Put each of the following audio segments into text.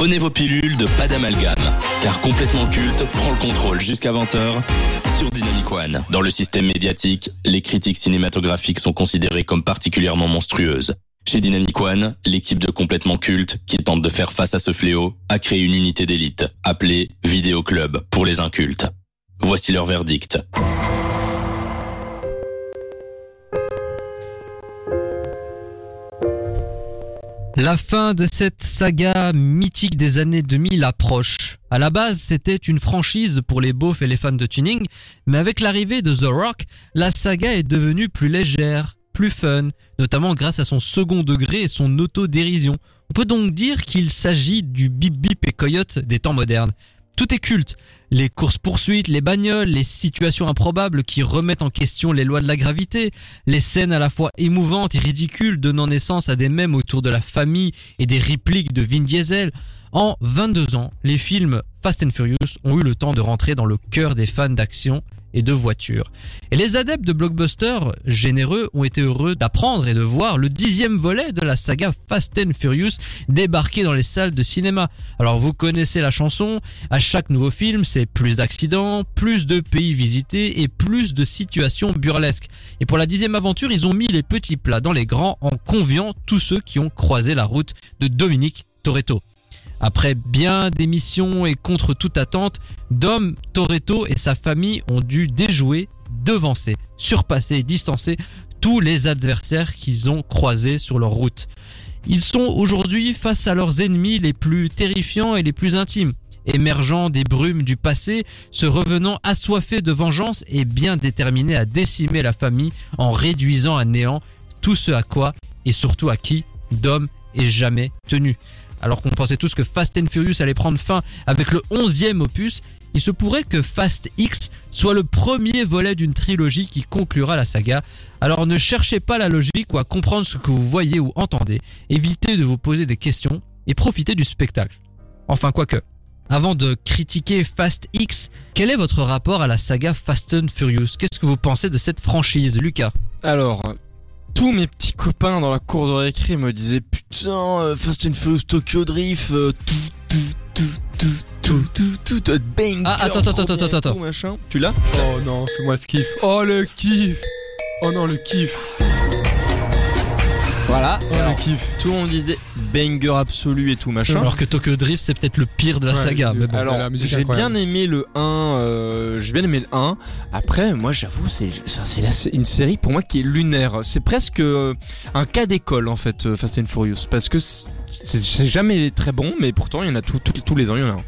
Prenez vos pilules de pas d'amalgame, car complètement culte prend le contrôle jusqu'à 20h sur Dynamic One. Dans le système médiatique, les critiques cinématographiques sont considérées comme particulièrement monstrueuses. Chez Dynamic One, l'équipe de complètement culte, qui tente de faire face à ce fléau, a créé une unité d'élite, appelée Vidéo Club pour les incultes. Voici leur verdict. La fin de cette saga mythique des années 2000 approche. À la base, c'était une franchise pour les beaufs et les fans de tuning, mais avec l'arrivée de The Rock, la saga est devenue plus légère, plus fun, notamment grâce à son second degré et son autodérision. On peut donc dire qu'il s'agit du bip bip et coyote des temps modernes. Tout est culte. Les courses-poursuites, les bagnoles, les situations improbables qui remettent en question les lois de la gravité, les scènes à la fois émouvantes et ridicules donnant naissance à des mèmes autour de la famille et des répliques de Vin Diesel. En 22 ans, les films Fast and Furious ont eu le temps de rentrer dans le cœur des fans d'action et de voitures. Et les adeptes de blockbuster généreux ont été heureux d'apprendre et de voir le dixième volet de la saga Fast and Furious débarquer dans les salles de cinéma. Alors vous connaissez la chanson, à chaque nouveau film c'est plus d'accidents, plus de pays visités et plus de situations burlesques. Et pour la dixième aventure ils ont mis les petits plats dans les grands en conviant tous ceux qui ont croisé la route de Dominique Toretto. Après bien des missions et contre toute attente, Dom Toretto et sa famille ont dû déjouer, devancer, surpasser distancer tous les adversaires qu'ils ont croisés sur leur route. Ils sont aujourd'hui face à leurs ennemis les plus terrifiants et les plus intimes, émergeant des brumes du passé, se revenant assoiffés de vengeance et bien déterminés à décimer la famille en réduisant à néant tout ce à quoi et surtout à qui Dom est jamais tenu alors qu'on pensait tous que Fast and Furious allait prendre fin avec le 11e opus, il se pourrait que Fast X soit le premier volet d'une trilogie qui conclura la saga. Alors ne cherchez pas la logique ou à comprendre ce que vous voyez ou entendez, évitez de vous poser des questions et profitez du spectacle. Enfin quoique. Avant de critiquer Fast X, quel est votre rapport à la saga Fast and Furious? Qu'est-ce que vous pensez de cette franchise, Lucas? Alors, tous mes petits copains dans la cour de récré me disaient putain euh, Fast and Furious Tokyo Drift euh, tout tout tout tout tout tout tout bang Ah, attends, attends, attends, attends, attends. machin tu l'as Oh non, fais-moi le kiff. Oh le kiff Oh non, le kiff voilà Oh le kiff tout le monde disait banger absolu et tout machin Alors que Tokyo Drift c'est peut-être le pire de la Ouais, saga. Mais bon. alors j'ai bien aimé le 1 euh, j'ai bien aimé le 1 après moi j'avoue c'est ça, c'est la- c'est une série pour moi qui est lunaire c'est presque euh, un cas d'école en fait euh, Fast and Furious parce que c'est c'est jamais très bon mais pourtant il y en a tout- tout- tous les ans il y en a un.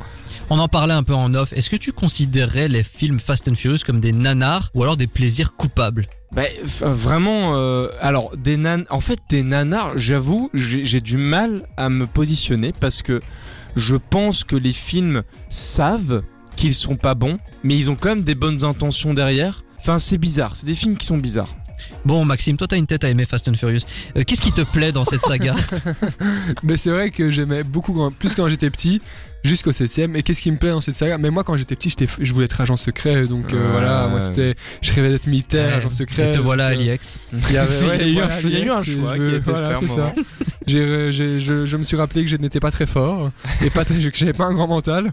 On en parlait un peu en off. Est-ce que tu considérais les films Fast and Furious comme des nanars ou alors des plaisirs coupables? Bah, vraiment, euh, alors des nan, en fait des nanars, j'avoue, j'ai j'ai du mal à me positionner parce que je pense que les films savent qu'ils sont pas bons, mais ils ont quand même des bonnes intentions derrière. Enfin, c'est bizarre, c'est des films qui sont bizarres. Bon, Maxime, toi t'as une tête à aimer Fast and Furious. Euh, Qu'est-ce qui te plaît dans cette saga? Mais c'est vrai que j'aimais beaucoup, plus quand j'étais petit, jusqu'au 7ème. Et qu'est-ce qui me plaît dans cette saga? Mais moi, quand j'étais petit, j'étais, je voulais être agent secret. Donc euh, voilà, moi c'était. Je rêvais d'être militaire, agent secret. Et te voilà, donc, euh. Il y, avait, ouais, Il y a eu un- il y a eu un Alex, choix je- qui a été voilà, à c'est ça. J'ai, j'ai- je, je me suis rappelé que je n'étais pas très fort et pas très- que j'avais pas un grand mental.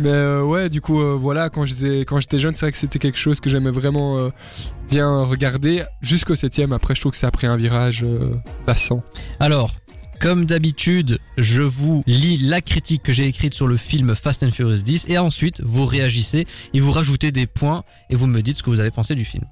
Mais euh, ouais, du coup, euh, voilà, quand j'étais, quand j'étais jeune, c'est vrai que c'était quelque chose que j'aimais vraiment euh, bien regarder jusqu'au 7ème. Après, je trouve que ça a pris un virage euh, lassant. Alors, comme d'habitude, je vous lis la critique que j'ai écrite sur le film Fast and Furious 10 et ensuite vous réagissez et vous rajoutez des points et vous me dites ce que vous avez pensé du film.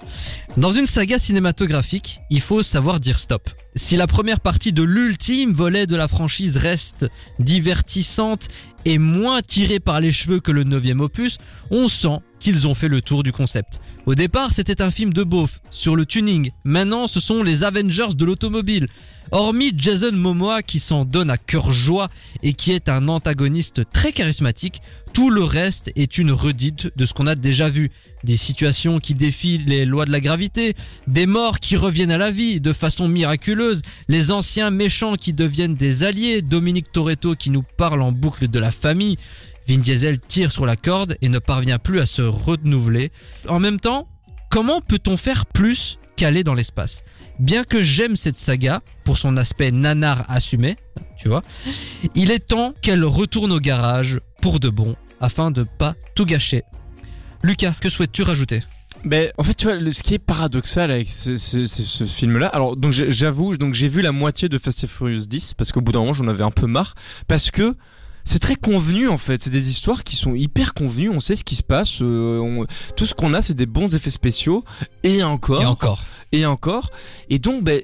Dans une saga cinématographique, il faut savoir dire stop. Si la première partie de l'ultime volet de la franchise reste divertissante et moins tirée par les cheveux que le neuvième opus, on sent qu'ils ont fait le tour du concept. Au départ, c'était un film de beauf sur le tuning. Maintenant, ce sont les Avengers de l'automobile. Hormis Jason Momoa qui s'en donne à cœur joie et qui est un antagoniste très charismatique, tout le reste est une redite de ce qu'on a déjà vu. Des situations qui défient les lois de la gravité, des morts qui reviennent à la vie de façon miraculeuse, les anciens méchants qui deviennent des alliés, Dominique Toretto qui nous parle en boucle de la famille, Vin Diesel tire sur la corde et ne parvient plus à se renouveler. En même temps, comment peut-on faire plus qu'aller dans l'espace? Bien que j'aime cette saga pour son aspect nanar assumé, tu vois, il est temps qu'elle retourne au garage pour de bon afin de pas tout gâcher. Lucas, que souhaites-tu rajouter? Ben, en fait, ce qui est paradoxal avec ce, film-là, alors j'avoue, donc j'ai vu la moitié de Fast and Furious 10 parce qu'au bout d'un moment j'en avais un peu marre parce que c'est très convenu en fait. C'est des histoires qui sont hyper convenues. On sait ce qui se passe. euh, on- tout ce qu'on a, c'est des bons effets spéciaux et encore Et encore. et encore. Et donc, ben,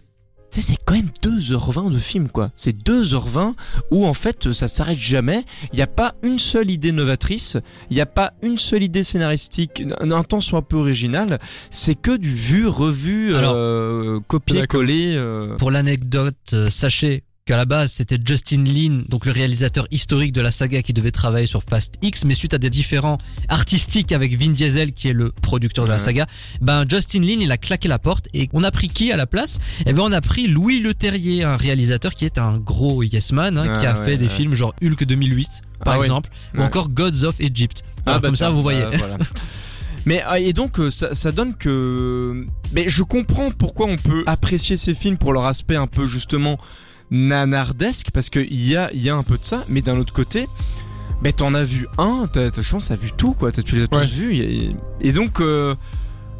c'est quand même 2h20 de film, quoi. C'est 2h20 où, en fait, ça s'arrête jamais. Il n'y a pas une seule idée novatrice. Il n'y a pas une seule idée scénaristique, un, temps soit un peu original. C'est que du vu, revu, euh, copier-coller. euh. Pour l'anecdote, euh, sachez qu'à la base c'était Justin Lin, donc le réalisateur historique de la saga qui devait travailler sur Fast X, mais suite à des différends artistiques avec Vin Diesel qui est le producteur de la saga, ben Justin Lin il a claqué la porte et on a pris qui à la place? Eh ben on a pris Louis Leterrier, un réalisateur qui est un gros yes man, hein, qui Ah a ouais, fait des ouais. films genre Hulk 2008 par Ah ouais. exemple, ou Ouais. encore Gods of Egypt. Voilà, bah comme ça vous voyez. bah, voilà. Mais euh, et donc euh, ça, ça donne que mais je comprends pourquoi on peut apprécier ces films pour leur aspect un peu justement nanardesque parce que il y a il y a un peu de ça mais d'un autre côté mais t'en as vu un t'as, t'as- je pense t'as vu tout quoi t'as, tu les as tous Ouais. vus et, et donc euh,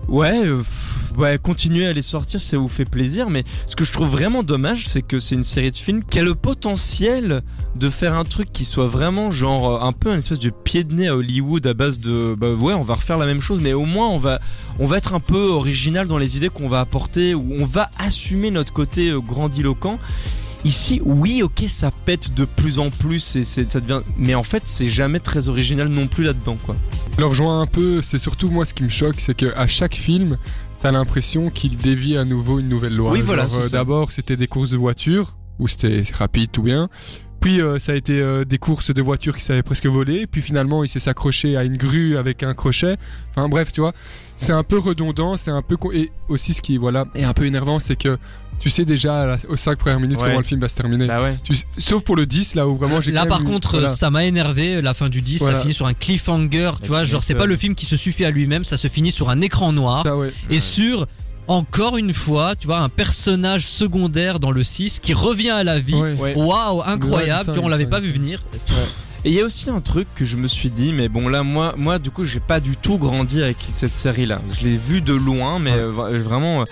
ouais euh, pff, ouais continuer à les sortir ça vous fait plaisir mais ce que je trouve vraiment dommage c'est que c'est une série de films qui a le potentiel de faire un truc qui soit vraiment genre euh, un peu un espèce de pied de nez à Hollywood à base de bah ouais on va refaire la même chose mais au moins on va on va être un peu original dans les idées qu'on va apporter ou on va assumer notre côté euh, grandiloquent Ici, oui, ok, ça pète de plus en plus et ça devient, mais en fait, c'est jamais très original non plus là-dedans, quoi. Je le rejoins un peu, c'est surtout moi ce qui me choque, c'est qu'à chaque film, t'as l'impression qu'il dévie à nouveau une nouvelle loi. Oui, voilà, euh, ça. D'abord, c'était des courses de voitures, où c'était rapide, tout bien. Puis euh, ça a été euh, des courses de voitures qui savaient presque voler. Puis finalement, il s'est s'accroché à une grue avec un crochet. Enfin bref, tu vois, c'est un peu redondant, c'est un peu con- et aussi ce qui voilà est un peu énervant, c'est que tu sais déjà la- aux 5 premières minutes Ouais. comment le film va se terminer. Bah ouais. Tu- sauf pour le 10 là où vraiment j'ai Là quand par même contre voilà. ça m'a énervé la fin du 10 ça finit sur un cliffhanger tu vois genre c'est pas le film qui se suffit à lui-même ça se finit sur un écran noir ouais. et sur encore une fois tu vois un personnage secondaire dans le 6 qui revient à la vie waouh incroyable Ouais, ça, tu vois, on l'avait pas vu venir Et il y a aussi un truc que je me suis dit, mais bon là, moi, moi, du coup, j'ai pas du tout grandi avec cette série-là. Je l'ai vu de loin, mais Ouais. vraiment, euh,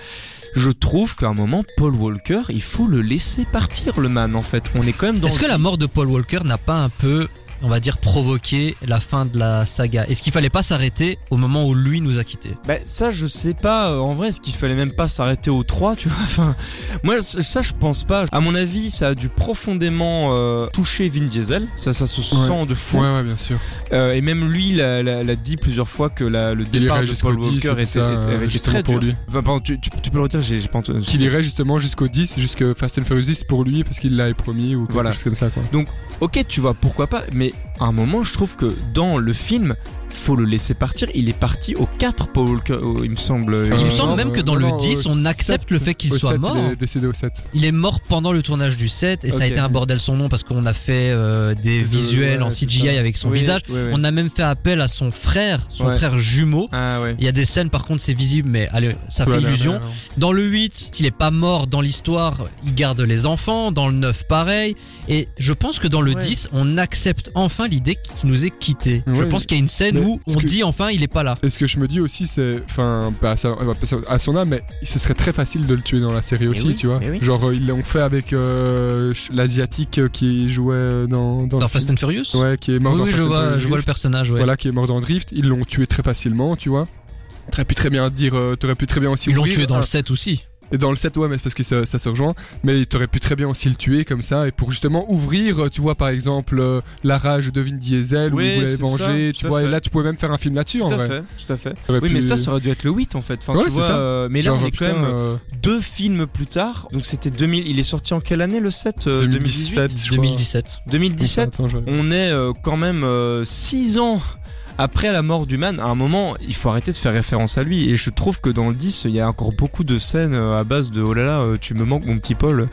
je trouve qu'à un moment, Paul Walker, il faut le laisser partir, le man. En fait, on est quand même dans. est-ce que la mort de Paul Walker n'a pas un peu on va dire provoqué la fin de la saga. Est-ce qu'il fallait pas s'arrêter au moment où lui nous a quittés? Bah ça je sais pas euh, en vrai est-ce qu'il fallait même pas s'arrêter au 3 tu vois? Enfin moi ça je pense pas. À mon avis ça a dû profondément euh, toucher Vin Diesel. Ça ça se sent de fou. Ouais, ouais, bien sûr. Euh, et même lui l'a, dit plusieurs fois que la- le départ de jusqu'au Paul 10 Walker était, ça, était- était justement très pour dur. lui. Enfin, pardon, tu, tu- tu peux le redire j'ai, pas entendu. Qu'il irait justement jusqu'au 10, jusque Fast and Furious 10 pour lui, parce qu'il l'avait promis, ou quelque Voilà. chose comme ça, quoi. ok tu vois pourquoi pas mais à un moment je trouve que dans le film faut le laisser partir il est parti au 4 Paul oh, il me semble il me Euh, semble même euh, que dans non, le non, 10 au on accepte 7, le fait qu'il soit 7, mort Il est décédé au 7. Il est mort pendant le tournage du 7 et ça a été un bordel son nom parce qu'on a fait euh, des visuels ouais, en CGI avec son Oui, visage. On a même fait appel à son frère, son Ouais. frère jumeau. ah Il y a des scènes par contre c'est visible mais allez ça fait illusion. Dans le 8, il est pas mort dans l'histoire, il garde les enfants. Dans le 9 pareil. Et je pense que dans le Ouais. 10 on accepte enfin l'idée qu'il nous ait quitté. Je pense qu'il y a une scène Où ce on que- dit enfin il est pas là. Et ce que je me dis aussi, c'est, enfin, bah, euh, à son âme, mais ce serait très facile de le tuer dans la série aussi, oui, tu vois. oui. Genre, euh, ils l'ont fait avec euh, l'asiatique euh, qui jouait euh, dans, dans, Fast and Furious? Ouais, qui est mort Oui, dans oui, je and vois, Furious je vois le personnage. Ouais. Voilà, qui est mort dans Drift. Ils l'ont tué très facilement, tu vois. T'aurais pu très bien dire, euh, t'aurais pu très bien aussi Ils l'ont tué dans le 7 aussi. Et dans le 7, ouais, mais c'est parce que ça, ça se rejoint. Mais t'aurais pu très bien aussi le tuer comme ça. Et pour justement ouvrir, euh, tu vois, par exemple, euh, la rage de Vin Diesel, où il voulait ça, venger, tu vois. Et là, tu pouvais même faire un film là-dessus, en tout à vrai. fait tout à fait oui pu- mais ça ça aurait dû être le 8 en fait enfin, Ouais, tu vois, ça. euh, mais là Genre, on est putain, quand même euh, deux films plus tard. Donc c'était 2000. Il est sorti en quelle année le 7 euh, 2018 2017, je crois. 2017. 2017. Attends, je- On est quand même 6 ans après la mort du man. À un moment, il faut arrêter de faire référence à lui. Et je trouve que dans le 10, il y a encore beaucoup de scènes euh, à base de oh là là, euh, tu me manques mon petit Paul.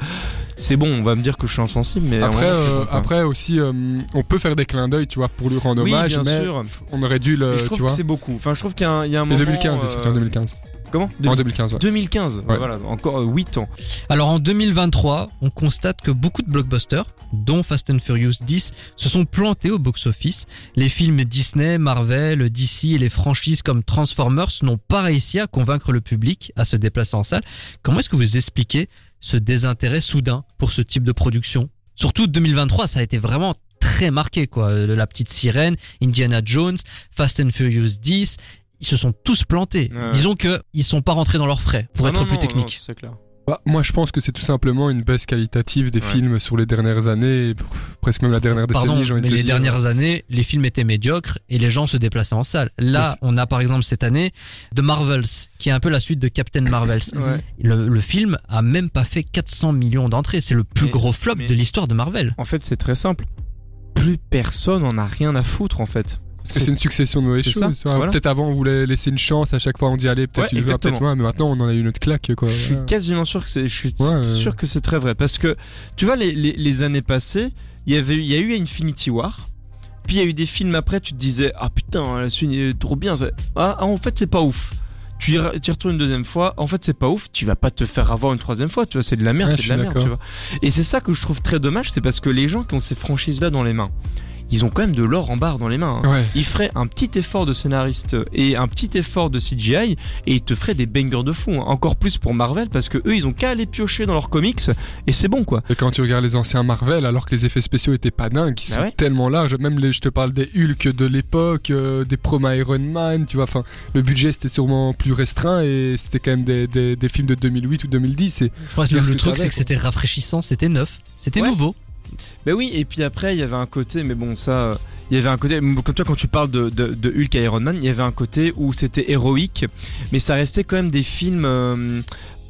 C'est bon, on va me dire que je suis insensible, mais Après, euh, bon, après aussi, euh, on peut faire des clins d'œil, tu vois, pour lui rendre oui, hommage, bien mais sûr. on aurait dû le, je tu trouve vois. que c'est beaucoup. Enfin, je trouve qu'il y a un, il y a un Et moment. 2015, c'est euh, en 2015. Comment En 2015, ouais. 2015, Ouais. voilà, encore 8 ans. Alors en 2023, on constate que beaucoup de blockbusters, dont Fast and Furious 10, se sont plantés au box-office. Les films Disney, Marvel, DC et les franchises comme Transformers n'ont pas réussi à convaincre le public à se déplacer en salle. Comment est-ce que vous expliquez ce désintérêt soudain pour ce type de production? Surtout 2023, ça a été vraiment très marqué quoi. Euh, La petite sirène, Indiana Jones, Fast and Furious 10, ils se sont tous plantés. Ouais. Disons que ils sont pas rentrés dans leurs frais pour Ah être non, plus non, technique. non, c'est clair. Bah, moi, je pense que c'est tout simplement une baisse qualitative des Ouais. films sur les dernières années, pff, presque même la dernière Pardon, décennie, mais de les dire. dernières années, les films étaient médiocres et les gens se déplaçaient en salle. Là, on a par exemple cette année The Marvels, qui est un peu la suite de Captain Marvels. Ouais. Le, le film a même pas fait 400 millions d'entrées. C'est le plus Mais- gros flop mais- de l'histoire de Marvel. En fait, c'est très simple. Plus personne en a rien à foutre en fait. Parce que c'est une succession de mauvaises choses. voilà. Peut-être avant, on voulait laisser une chance. À chaque fois, on dit allez, peut-être Ouais, une peut-être moins. Mais maintenant, on en a eu une autre claque. Quoi. Je suis quasiment sûr que c'est, je suis Ouais, ouais. sûr que c'est très vrai parce que tu vois les, les, les années passées, il y avait, il y a eu Infinity War, puis il y a eu des films après, tu te disais ah putain la suite est trop bien, ah, ah, en fait c'est pas ouf. Tu y, retournes une deuxième fois, en fait c'est pas ouf, tu vas pas te faire avoir une troisième fois, tu vois c'est de la merde, Ouais, c'est de la merde, d'accord. tu vois. Et c'est ça que je trouve très dommage, c'est parce que les gens qui ont ces franchises là dans les mains, ils ont quand même de l'or en barre dans les mains. hein. Ouais. Ils feraient un petit effort de scénariste et un petit effort de CGI et ils te feraient des bangers de fou. hein. Encore plus pour Marvel parce que eux ils ont qu'à aller piocher dans leurs comics et c'est bon quoi. Et quand tu regardes les anciens Marvel, alors que les effets spéciaux étaient pas dingues, ils Bah sont ouais. tellement larges. Même les, je te parle des Hulk de l'époque, euh, des promo Iron Man, tu vois. Enfin, le budget c'était sûrement plus restreint et c'était quand même des, des, des films de 2008 ou 2010. Et Je crois que le, truc, c'est que c'était rafraîchissant, c'était neuf, c'était Ouais. nouveau. Bah oui et puis après il y avait un côté mais bon ça euh, il y avait un côté comme toi quand tu parles de, de, de Hulk et Iron Man il y avait un côté où c'était héroïque mais ça restait quand même des films euh,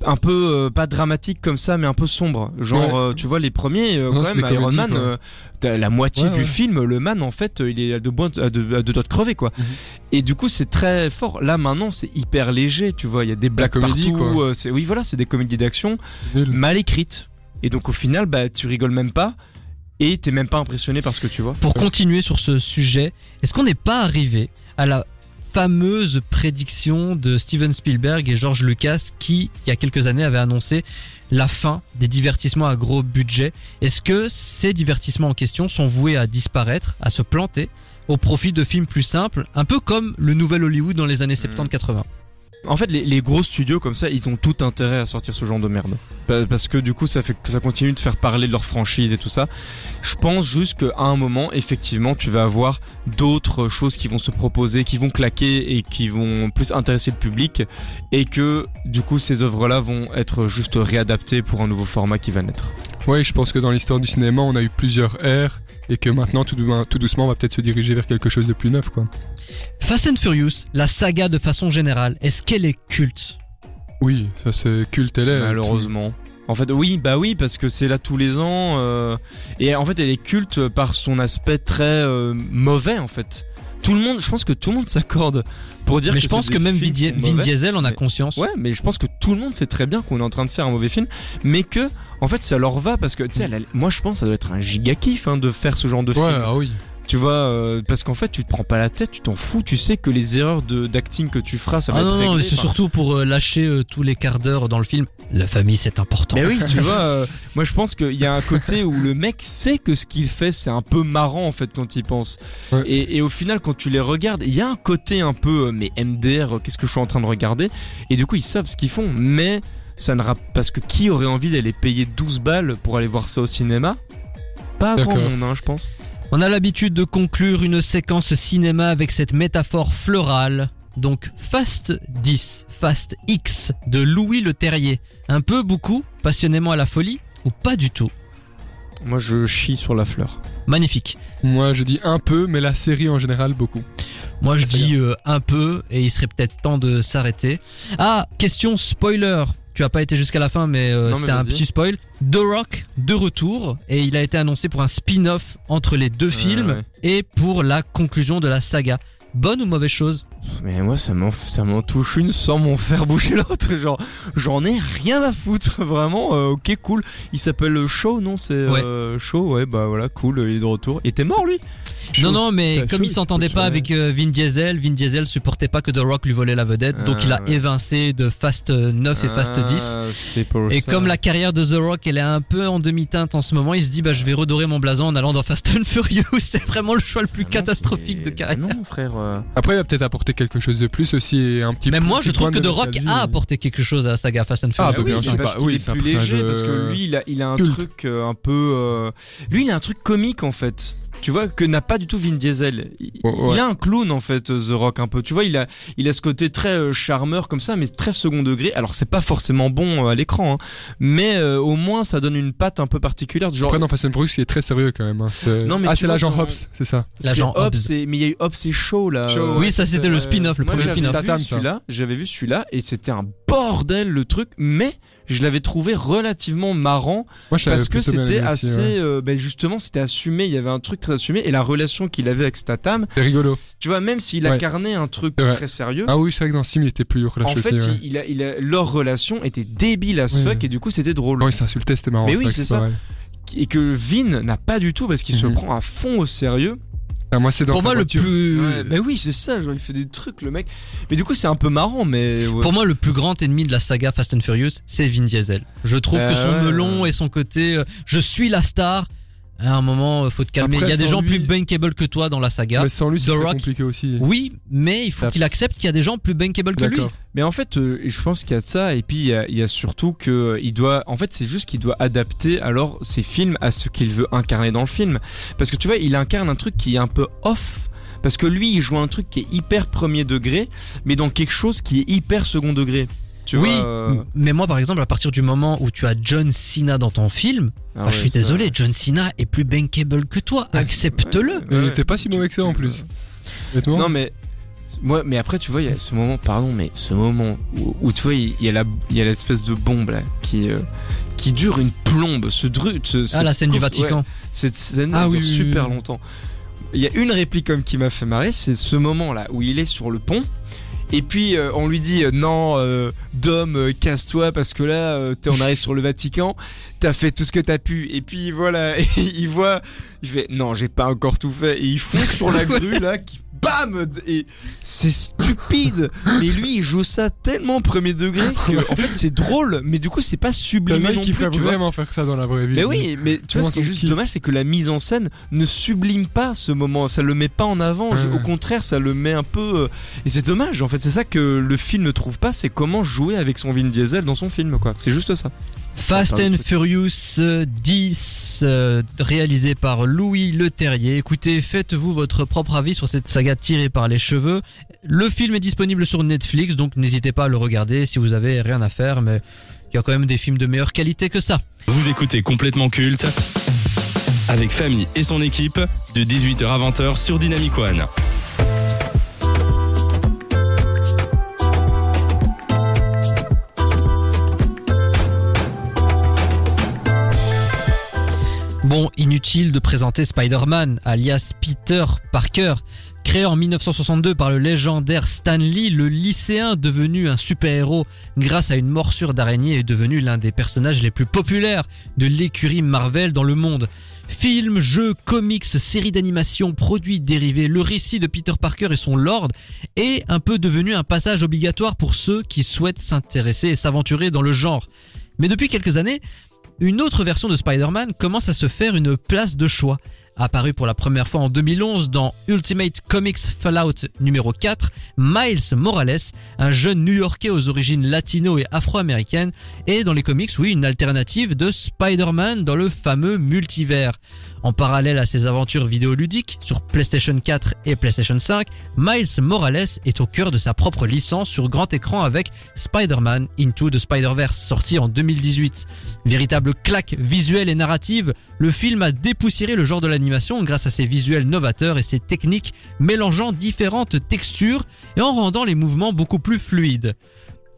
un peu euh, pas dramatiques comme ça mais un peu sombres. Genre Ouais. euh, tu vois les premiers euh, Non, quand même Iron Man la moitié Ouais, du ouais. film le man en fait il est à deux, bois- à deux, à deux doigts de crever quoi. Mhm. et du coup c'est très fort. Là maintenant c'est hyper léger tu vois. Il y a des blagues partout c'est oui voilà c'est des comédies d'action mal écrites et donc au final bah tu rigoles même pas et t'es même pas impressionné par ce que tu vois. Pour continuer sur ce sujet, est-ce qu'on n'est pas arrivé à la fameuse prédiction de Steven Spielberg et George Lucas qui, il y a quelques années, avait annoncé la fin des divertissements à gros budget? Est-ce que ces divertissements en question sont voués à disparaître, à se planter au profit de films plus simples, un peu comme le nouvel Hollywood dans les années 70-80 En fait, les, gros studios comme ça, ils ont tout intérêt à sortir ce genre de merde. Pa- Parce que du coup, ça fait que ça continue de faire parler de leur franchise et tout ça. Je pense juste qu'à un moment, effectivement, tu vas avoir d'autres choses qui vont se proposer, qui vont claquer et qui vont plus intéresser le public. Et que du coup, ces œuvres-là vont être juste réadaptées pour un nouveau format qui va naître. Ouais, je pense que dans l'histoire du cinéma, on a eu plusieurs ères et que maintenant, tout, dou- tout doucement, on va peut-être se diriger vers quelque chose de plus neuf, quoi. Fast and Furious, la saga de façon générale, est-ce qu'elle est culte? Oui, ça c'est culte, elle est. Malheureusement. En fait, oui, bah oui, parce que c'est là tous les ans. euh, et en fait, elle est culte par son aspect très euh, mauvais, en fait. Tout le monde, je pense que tout le monde s'accorde pour dire Mais que je pense que même Vin. Diesel en a Mais- conscience. Ouais, mais je pense que tout le monde sait très bien qu'on est en train de faire un mauvais film, mais que, en fait, ça leur va parce que, tu sais, moi je pense que ça doit être un giga kiff hein, de faire ce genre de Ouais, film. ah oui. Tu vois, euh, parce qu'en fait, tu te prends pas la tête, tu t'en fous, tu sais que les erreurs de d'acting que tu feras, ça va Ah être non, non, réglé. mais c'est Enfin, surtout pour euh, lâcher euh, tous les quarts d'heure dans le film. La famille, c'est important. Mais oui, tu vois, euh, moi je pense qu'il y a un côté où le mec sait que ce qu'il fait c'est un peu marrant en fait quand il pense. Ouais. Et, et au final quand tu les regardes, il y a un côté un peu euh, mais MDR, qu'est-ce que je suis en train de regarder? Et du coup ils savent ce qu'ils font, mais ça ne rappe parce que qui aurait envie d'aller payer 12 balles pour aller voir ça au cinéma? Pas grand monde, hein, je pense. On a l'habitude de conclure une séquence cinéma avec cette métaphore florale. Donc Fast 10, Fast X de Louis Le Terrier. Un peu, beaucoup, passionnément à la folie ou pas du tout? Moi je chie sur la fleur. Magnifique. Moi, je dis un peu, mais la série en général, beaucoup. Moi je dis euh, un peu et il serait peut-être temps de s'arrêter. Ah, question spoiler. Tu as pas été jusqu'à la fin mais, euh, mais c'est un petit spoil. The Rock de retour et il a été annoncé pour un spin-off entre les deux films ouais. et pour la conclusion de la saga. Bonne ou mauvaise chose? Mais moi ça m'en ça m'en touche une sans m'en faire bouger l'autre genre j'en ai rien à foutre vraiment euh, OK cool il s'appelle Shaw non c'est euh, Shaw ouais bah voilà cool il est de retour il était mort lui? Non, non, mais comme il s'entendait pas avec euh, Vin Diesel, Vin Diesel supportait pas que The Rock lui volait la vedette, donc Ah, il a ouais. évincé de Fast 9 et Fast 10. Ah, Et ça. comme la carrière de The Rock, elle est un peu en demi-teinte en ce moment, il se dit bah je vais redorer mon blason en allant dans Fast and Furious. C'est vraiment le choix le plus Ah non, catastrophique de carrière. Non, frère. euh, Après, il va peut-être apporter quelque chose de plus aussi et un petit Même peu- moi, je trouve que The Rock a apporté quelque chose à la saga Fast and Ah, Furious. bah, bien oui, sûr, c'est bah, parce qu'il oui, est c'est un plus léger, parce que euh, lui, il a, il a un truc euh, un peu. euh, Lui, il a un truc comique en fait. Tu vois que n'a pas du tout Vin Diesel. Il, Ouais, ouais. il a un clown en fait, The Rock un peu. Tu vois, il a, il a ce côté très euh, charmeur comme ça, mais très second degré. Alors c'est pas forcément bon euh, à l'écran, hein, mais euh, au moins ça donne une patte un peu particulière. du Genre, Après, dans Fast and Furious, il est très sérieux quand même. hein. Non, mais ah, c'est l'agent Hobbs, c'est ça. L'agent Hobbs, Hobbs. et- mais il y a eu Hobbs et Shaw là. Euh, Oui, ça c'était le euh, spin-off, le moi, premier j'avais spin-off. j'avais vu celui-là et c'était un bordel le truc, mais je l'avais trouvé relativement marrant Moi, parce que c'était assez, ouais. euh, ben justement, c'était assumé. Il y avait un truc très assumé et la relation qu'il avait avec Statham. C'est rigolo. Tu vois, même s'il Ouais. incarnait un truc très sérieux. Ah oui, c'est vrai que dans ce film, il était plus En relâché fait, aussi. ouais. il, il a, il a- leur relation était débile as fuck et du coup c'était drôle. Ouais, il s'insultait, c'était marrant. Mais oui, c'est ça. Et que Vin n'a pas du tout parce qu'il se Mhm. prend à fond au sérieux. Ah, moi, c'est dans Pour sa moi, le plus, Mais oui, c'est ça. Genre, il fait des trucs, le mec. Mais du coup, c'est un peu marrant, mais. ouais. Pour moi, le plus grand ennemi de la saga Fast and Furious, c'est Vin Diesel. Je trouve que Euh, son ouais. melon et son côté euh, je suis la star. À un moment, euh, faut te calmer. Après, il y a des gens lui- plus bankable que toi dans la saga. Mais sans lui, The c'est Rock. compliqué aussi. Oui, mais il faut qu'il accepte qu'il y a des gens plus bankable que lui. Mais en fait, euh, je pense qu'il y a de ça, et puis il y a, il y a surtout que euh, il doit. En fait, c'est juste qu'il doit adapter alors ses films à ce qu'il veut incarner dans le film, parce que tu vois, il incarne un truc qui est un peu off. Parce que lui, il joue un truc qui est hyper premier degré, mais dans quelque chose qui est hyper second degré. Tu oui, vois, euh, mais moi par exemple, à partir du moment où tu as John Cena dans ton film, ah bah, ouais, je suis ça- désolé, John Cena est plus bankable que toi. Accepte-le. Mais il Ouais, était pas si mauvais que ça en plus. Honnêtement. Non mais moi mais après tu vois il y a ce moment pardon mais ce moment où, où tu vois il y a la il y a l'espèce de bombe là qui euh, qui dure une plombe ce dru ce- Ah, la scène du ouais, Vatican. cette scène Ah oui, dure oui, super oui. longtemps. Il y a une réplique comme qui m'a fait marrer, c'est ce moment là où il est sur le pont et puis euh, on lui dit euh, non euh, Dom euh, casse-toi parce que là euh, t'es en arrêt sur le Vatican, t'as fait tout ce que t'as pu. Et puis voilà et il voit il fait non j'ai pas encore tout fait. Et il fonce sur la grue là qui bam et c'est stupide mais lui il joue ça tellement premier degré que en fait c'est drôle mais du coup c'est pas le sublimé mec non qui plus ferait vois. vraiment faire ça dans la vraie vie. Mais oui, mais tu vois, ce qui est juste kiff. dommage, c'est que la mise en scène ne sublime pas ce moment, ça le met pas en avant, je- Ouais. au contraire, ça le met un peu... euh, Et c'est dommage, en fait, c'est ça que le film ne trouve pas, c'est comment jouer avec son Vin Diesel dans son film, quoi. C'est juste ça. Fast and. Furious euh, 10, euh, réalisé par Louis Leterrier. Écoutez, faites-vous votre propre avis sur cette saga tirée par les cheveux. Le film est disponible sur Netflix, donc n'hésitez pas à le regarder si vous avez rien à faire, mais il y a quand même des films de meilleure qualité que ça. Vous écoutez complètement culte avec Famille et son équipe de 18h à 20h sur Dynamic One. Bon, inutile de présenter Spider-Man, alias Peter Parker. Créé en 1962 par le légendaire Stan Lee, le lycéen devenu un super-héros grâce à une morsure d'araignée est devenu l'un des personnages les plus populaires de l'écurie Marvel dans le monde. Films, jeux, comics, séries d'animation, produits dérivés, le récit de Peter Parker et son Lord est un peu devenu un passage obligatoire pour ceux qui souhaitent s'intéresser et s'aventurer dans le genre. Mais depuis quelques années, une autre version de Spider-Man commence à se faire une place de choix. Apparu pour la première fois en 2011 dans Ultimate Comics Fallout numéro 4, Miles Morales, un jeune new-yorkais aux origines latino et afro-américaines, est dans les comics, oui, une alternative de Spider-Man dans le fameux multivers. En parallèle à ses aventures vidéoludiques sur PlayStation 4 et PlayStation 5, Miles Morales est au cœur de sa propre licence sur grand écran avec Spider-Man Into the Spider-Verse sorti en 2018. Véritable claque visuelle et narrative, le film a dépoussiéré le genre de l'animation grâce à ses visuels novateurs et ses techniques mélangeant différentes textures et en rendant les mouvements beaucoup plus fluides.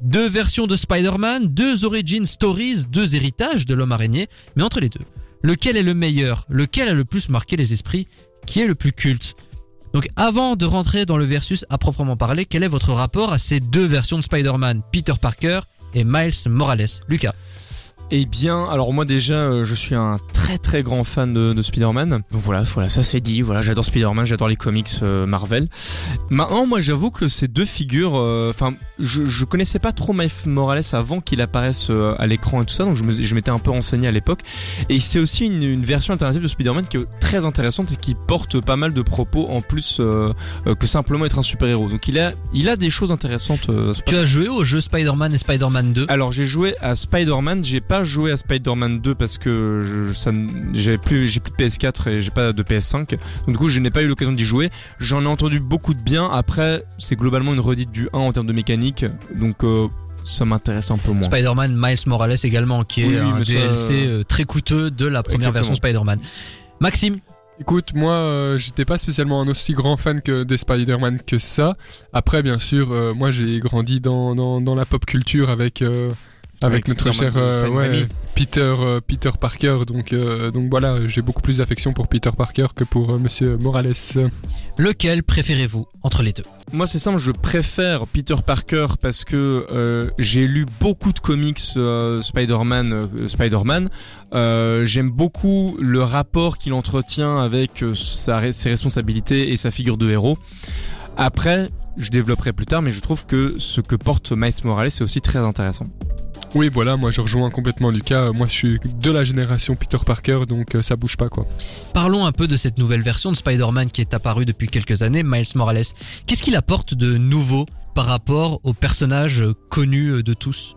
Deux versions de Spider-Man, deux origin stories, deux héritages de l'homme araignée, mais entre les deux, lequel est le meilleur, lequel a le plus marqué les esprits, qui est le plus culte? Donc avant de rentrer dans le versus à proprement parler, quel est votre rapport à ces deux versions de Spider-Man, Peter Parker et Miles Morales Lucas Eh bien, alors moi déjà, euh, je suis un très très grand fan de, de Spider-Man. Donc voilà, voilà, ça c'est dit. Voilà, j'adore Spider-Man, j'adore les comics euh, Marvel. Maintenant, moi j'avoue que ces deux figures, euh, je, je connaissais pas trop Miles Morales avant qu'il apparaisse euh, à l'écran et tout ça, donc je m'étais un peu renseigné à l'époque. Et c'est aussi une, une version alternative de Spider-Man qui est très intéressante et qui porte pas mal de propos en plus euh, euh, que simplement être un super-héros. Donc il a, il a des choses intéressantes. euh, Tu as joué au jeu Spider-Man et Spider-Man 2 alors j'ai joué à Spider-Man, j'ai pas joué à Spider-Man 2 parce que je, ça, me- j'avais plus, j'ai plus de PS4 et j'ai pas de PS5. Donc du coup je n'ai pas eu l'occasion d'y jouer. J'en ai entendu beaucoup de bien. Après c'est globalement une redite du 1 en termes de mécanique, donc euh, ça m'intéresse un peu moins. Spider-Man Miles Morales également, qui est Oui, un ça- DLC euh, très coûteux de la première Exactement. version Spider-Man. Maxime, Écoute, moi, euh, j'étais pas spécialement un aussi grand fan que des Spider-Man que ça. Après, bien sûr, euh, moi, j'ai grandi dans, dans, dans la pop culture avec euh, avec, Avec notre cher euh, ouais. Peter euh, Peter Parker. Donc euh, donc voilà, j'ai beaucoup plus d'affection pour Peter Parker que pour euh, Monsieur Morales. lequel préférez-vous entre les deux? Moi c'est simple, je préfère Peter Parker parce que euh, j'ai lu beaucoup de comics euh, Spider-Man, euh, Spider-Man. Euh, J'aime beaucoup le rapport qu'il entretient avec sa, ses responsabilités et sa figure de héros. Après, je développerai plus tard, mais je trouve que ce que porte Miles Morales c'est aussi très intéressant. Oui, voilà, moi, je rejoins complètement Lucas. Moi, je suis de la génération Peter Parker, donc euh, ça bouge pas quoi. Parlons un peu de cette nouvelle version de Spider-Man qui est apparue depuis quelques années, Miles Morales. Qu'est-ce qu'il apporte de nouveau par rapport au personnage euh, connu euh, de tous?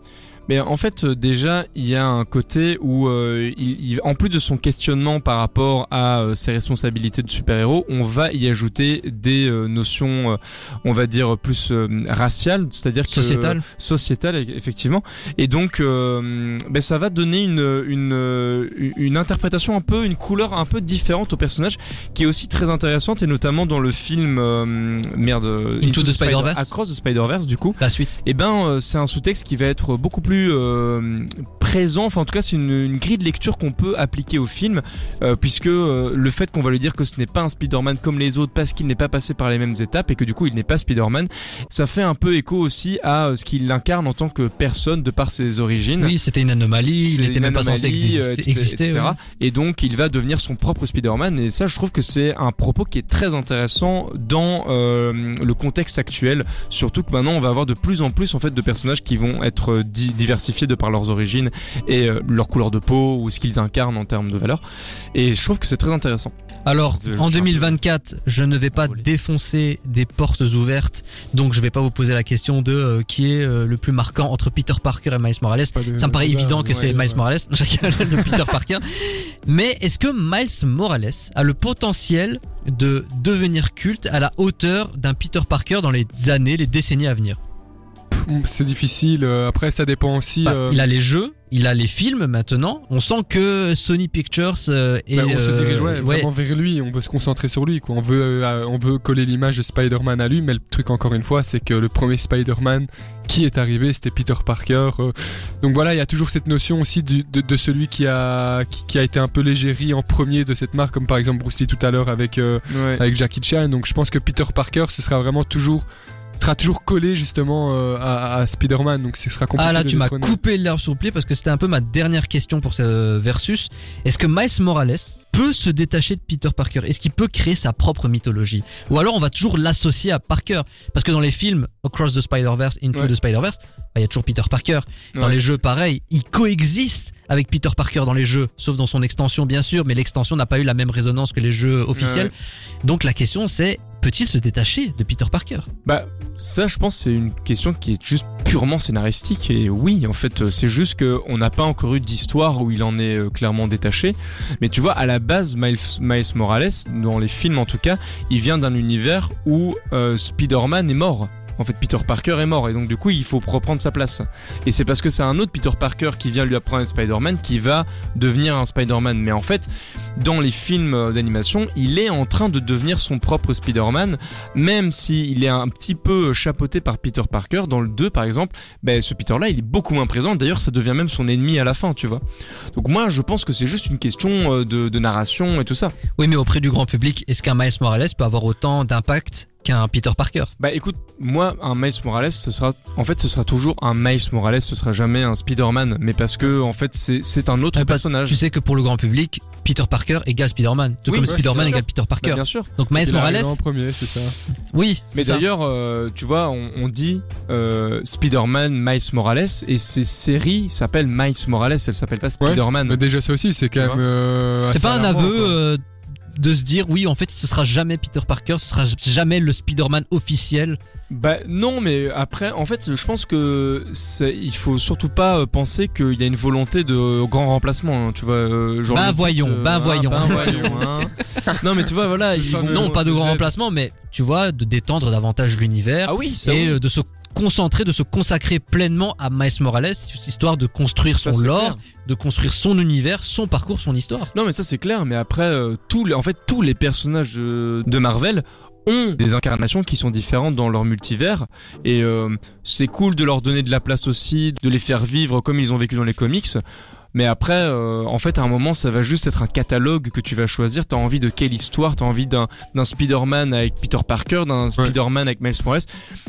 Mais en fait, euh, déjà, il y a un côté où, euh, il, il- en plus de son questionnement par rapport à euh, ses responsabilités de super-héros, on va y ajouter des euh, notions, euh, on va dire plus euh, raciales, c'est-à-dire que Sociétal sociétale e- effectivement et donc euh, ben, ça va donner une, une une interprétation un peu une couleur un peu différente au personnage qui est aussi très intéressante et notamment dans le film euh, merde Into the Spider-Verse. Across the Spider-Verse du coup La suite. et ben euh, c'est un sous-texte qui va être beaucoup plus euh, présent enfin en tout cas c'est une, une grille de lecture qu'on peut appliquer au film euh, puisque euh, le fait qu'on va lui dire que ce n'est pas un Spider-Man comme les autres parce qu'il n'est pas passé par les mêmes étapes et que du coup il n'est pas Spider-Man ça fait un peu écho aussi à ce qu'il incarne en tant que personne de par ses origines Oui, c'était une anomalie, il n'était même pas censé exister. etc., exister, etc. ouais. Et donc il va devenir son propre Spider-Man et ça je trouve que c'est un propos qui est très intéressant dans le contexte actuel surtout que maintenant on va avoir de plus en plus en fait de personnages qui vont être euh, di- diversifiés de par leurs origines et euh, leur couleur de peau ou ce qu'ils incarnent en termes de valeur et je trouve que c'est très intéressant. Alors, en je- 2024, je ne vais pas défoncer des portes ouvertes, donc je vais pas vous poser la question de euh, qui est euh, le plus marquant entre Peter Parker et Miles Morales. De- Ça me paraît évident que ouais, c'est ouais. Miles Morales, chacun de Peter Parker. Mais est-ce que Miles Morales a le potentiel de devenir culte à la hauteur d'un Peter Parker dans les années, les décennies à venir? C'est difficile. euh, Après, ça dépend aussi. Bah, euh, Il a les jeux, il a les films maintenant. On sent que Sony Pictures euh, est Bah, on se dirige ouais, ouais, vraiment vers lui, on veut se concentrer sur lui. Quoi. On, veut, euh, on veut coller l'image de Spider-Man à lui, mais le truc encore une fois, c'est que le premier Spider-Man qui est arrivé, c'était Peter Parker. donc voilà, il y a toujours cette notion aussi du- de, de celui qui a, qui, qui a été un peu légéri en premier de cette marque, comme par exemple Bruce Lee tout à l'heure avec, euh, Ouais. avec Jackie Chan. Donc je pense que Peter Parker, ce sera vraiment toujours sera toujours collé justement euh, à, à Spider-Man donc ce sera compliqué Ah là, de tu m'as coupé l'herbe sous le pied parce que c'était un peu ma dernière question pour ce versus. Est-ce que Miles Morales peut se détacher de Peter Parker? Est-ce qu'il peut créer sa propre mythologie? Ou alors on va toujours l'associer à Parker? Parce que dans les films Across the Spider-Verse, Into Ouais. the Spider-Verse, bah, il y a toujours Peter Parker. Dans Ouais. les jeux, pareil, il coexiste avec Peter Parker dans les jeux, sauf dans son extension bien sûr, mais l'extension n'a pas eu la même résonance que les jeux officiels. Donc la question c'est, peut-il se détacher de Peter Parker? Bah ça je pense c'est une question qui est juste purement scénaristique. Et oui en fait euh, c'est juste que on n'a pas encore eu d'histoire où il en est euh, clairement détaché. Mais tu vois à la base Miles, Miles Morales dans les films en tout cas il vient d'un univers où euh, Spider-Man est mort en fait, Peter Parker est mort et donc du coup, il faut reprendre sa place. Et c'est parce que c'est un autre Peter Parker qui vient lui apprendre Spider-Man qui va devenir un Spider-Man. Mais en fait, dans les films euh, d'animation, il est en train de devenir son propre Spider-Man, même s'il est un petit peu chapeauté par Peter Parker. Dans le 2, par exemple, ben, ce Peter-là, il est beaucoup moins présent. D'ailleurs, ça devient même son ennemi à la fin, tu vois. Donc moi, je pense que c'est juste une question euh, de, de narration et tout ça. Oui, mais auprès du grand public, est-ce qu'un Miles Morales peut avoir autant d'impact qu'un Peter Parker. Bah écoute, moi, un Miles Morales, ce sera, en fait, ce sera toujours un Miles Morales, ce sera jamais un Spider-Man, mais parce que, en fait, c'est, c'est un autre parce- personnage. Tu sais que pour le grand public, Peter Parker égale Spider-Man. Tout Oui, comme ouais, Spider-Man égale Peter Bah, Parker. bien sûr. Donc Miles Morales, en premier, c'est ça. oui. Mais c'est ça. d'ailleurs, euh, tu vois, on, on dit euh, Spider-Man Miles Morales et ces séries s'appellent Miles Morales, elles s'appellent pas Spider-Man. Mais déjà, ça aussi, c'est quand même. euh, c'est pas un aveu quoi. De se dire oui en fait ce sera jamais Peter Parker, ce sera jamais le Spider-Man officiel. Bah non, mais après, en fait, je pense que c'est- il faut surtout pas euh, penser qu'il y a une volonté de grand remplacement. hein, tu vois, euh, genre Ben voyons, ben hein, voyons. voyons, hein. non, mais tu vois, voilà, ils vont. fameux- non, pas de grand remplacement mais tu vois de détendre davantage l'univers Ah oui, et oui. euh, de se concentrer, de se consacrer pleinement à Miles Morales, histoire de construire son lore, clair. de construire son univers, son parcours, son histoire. Non, mais ça c'est clair. Mais après, euh, tous les, en fait, tous les personnages de, de Marvel ont des incarnations qui sont différentes dans leur multivers et euh, c'est cool de leur donner de la place aussi, de les faire vivre comme ils ont vécu dans les comics. Mais après, euh, en fait, à un moment, ça va juste être un catalogue que tu vas choisir. T'as envie de quelle histoire? T'as envie d'un d'un Spider-Man avec Peter Parker, d'un Spider-Man avec Miles Morales?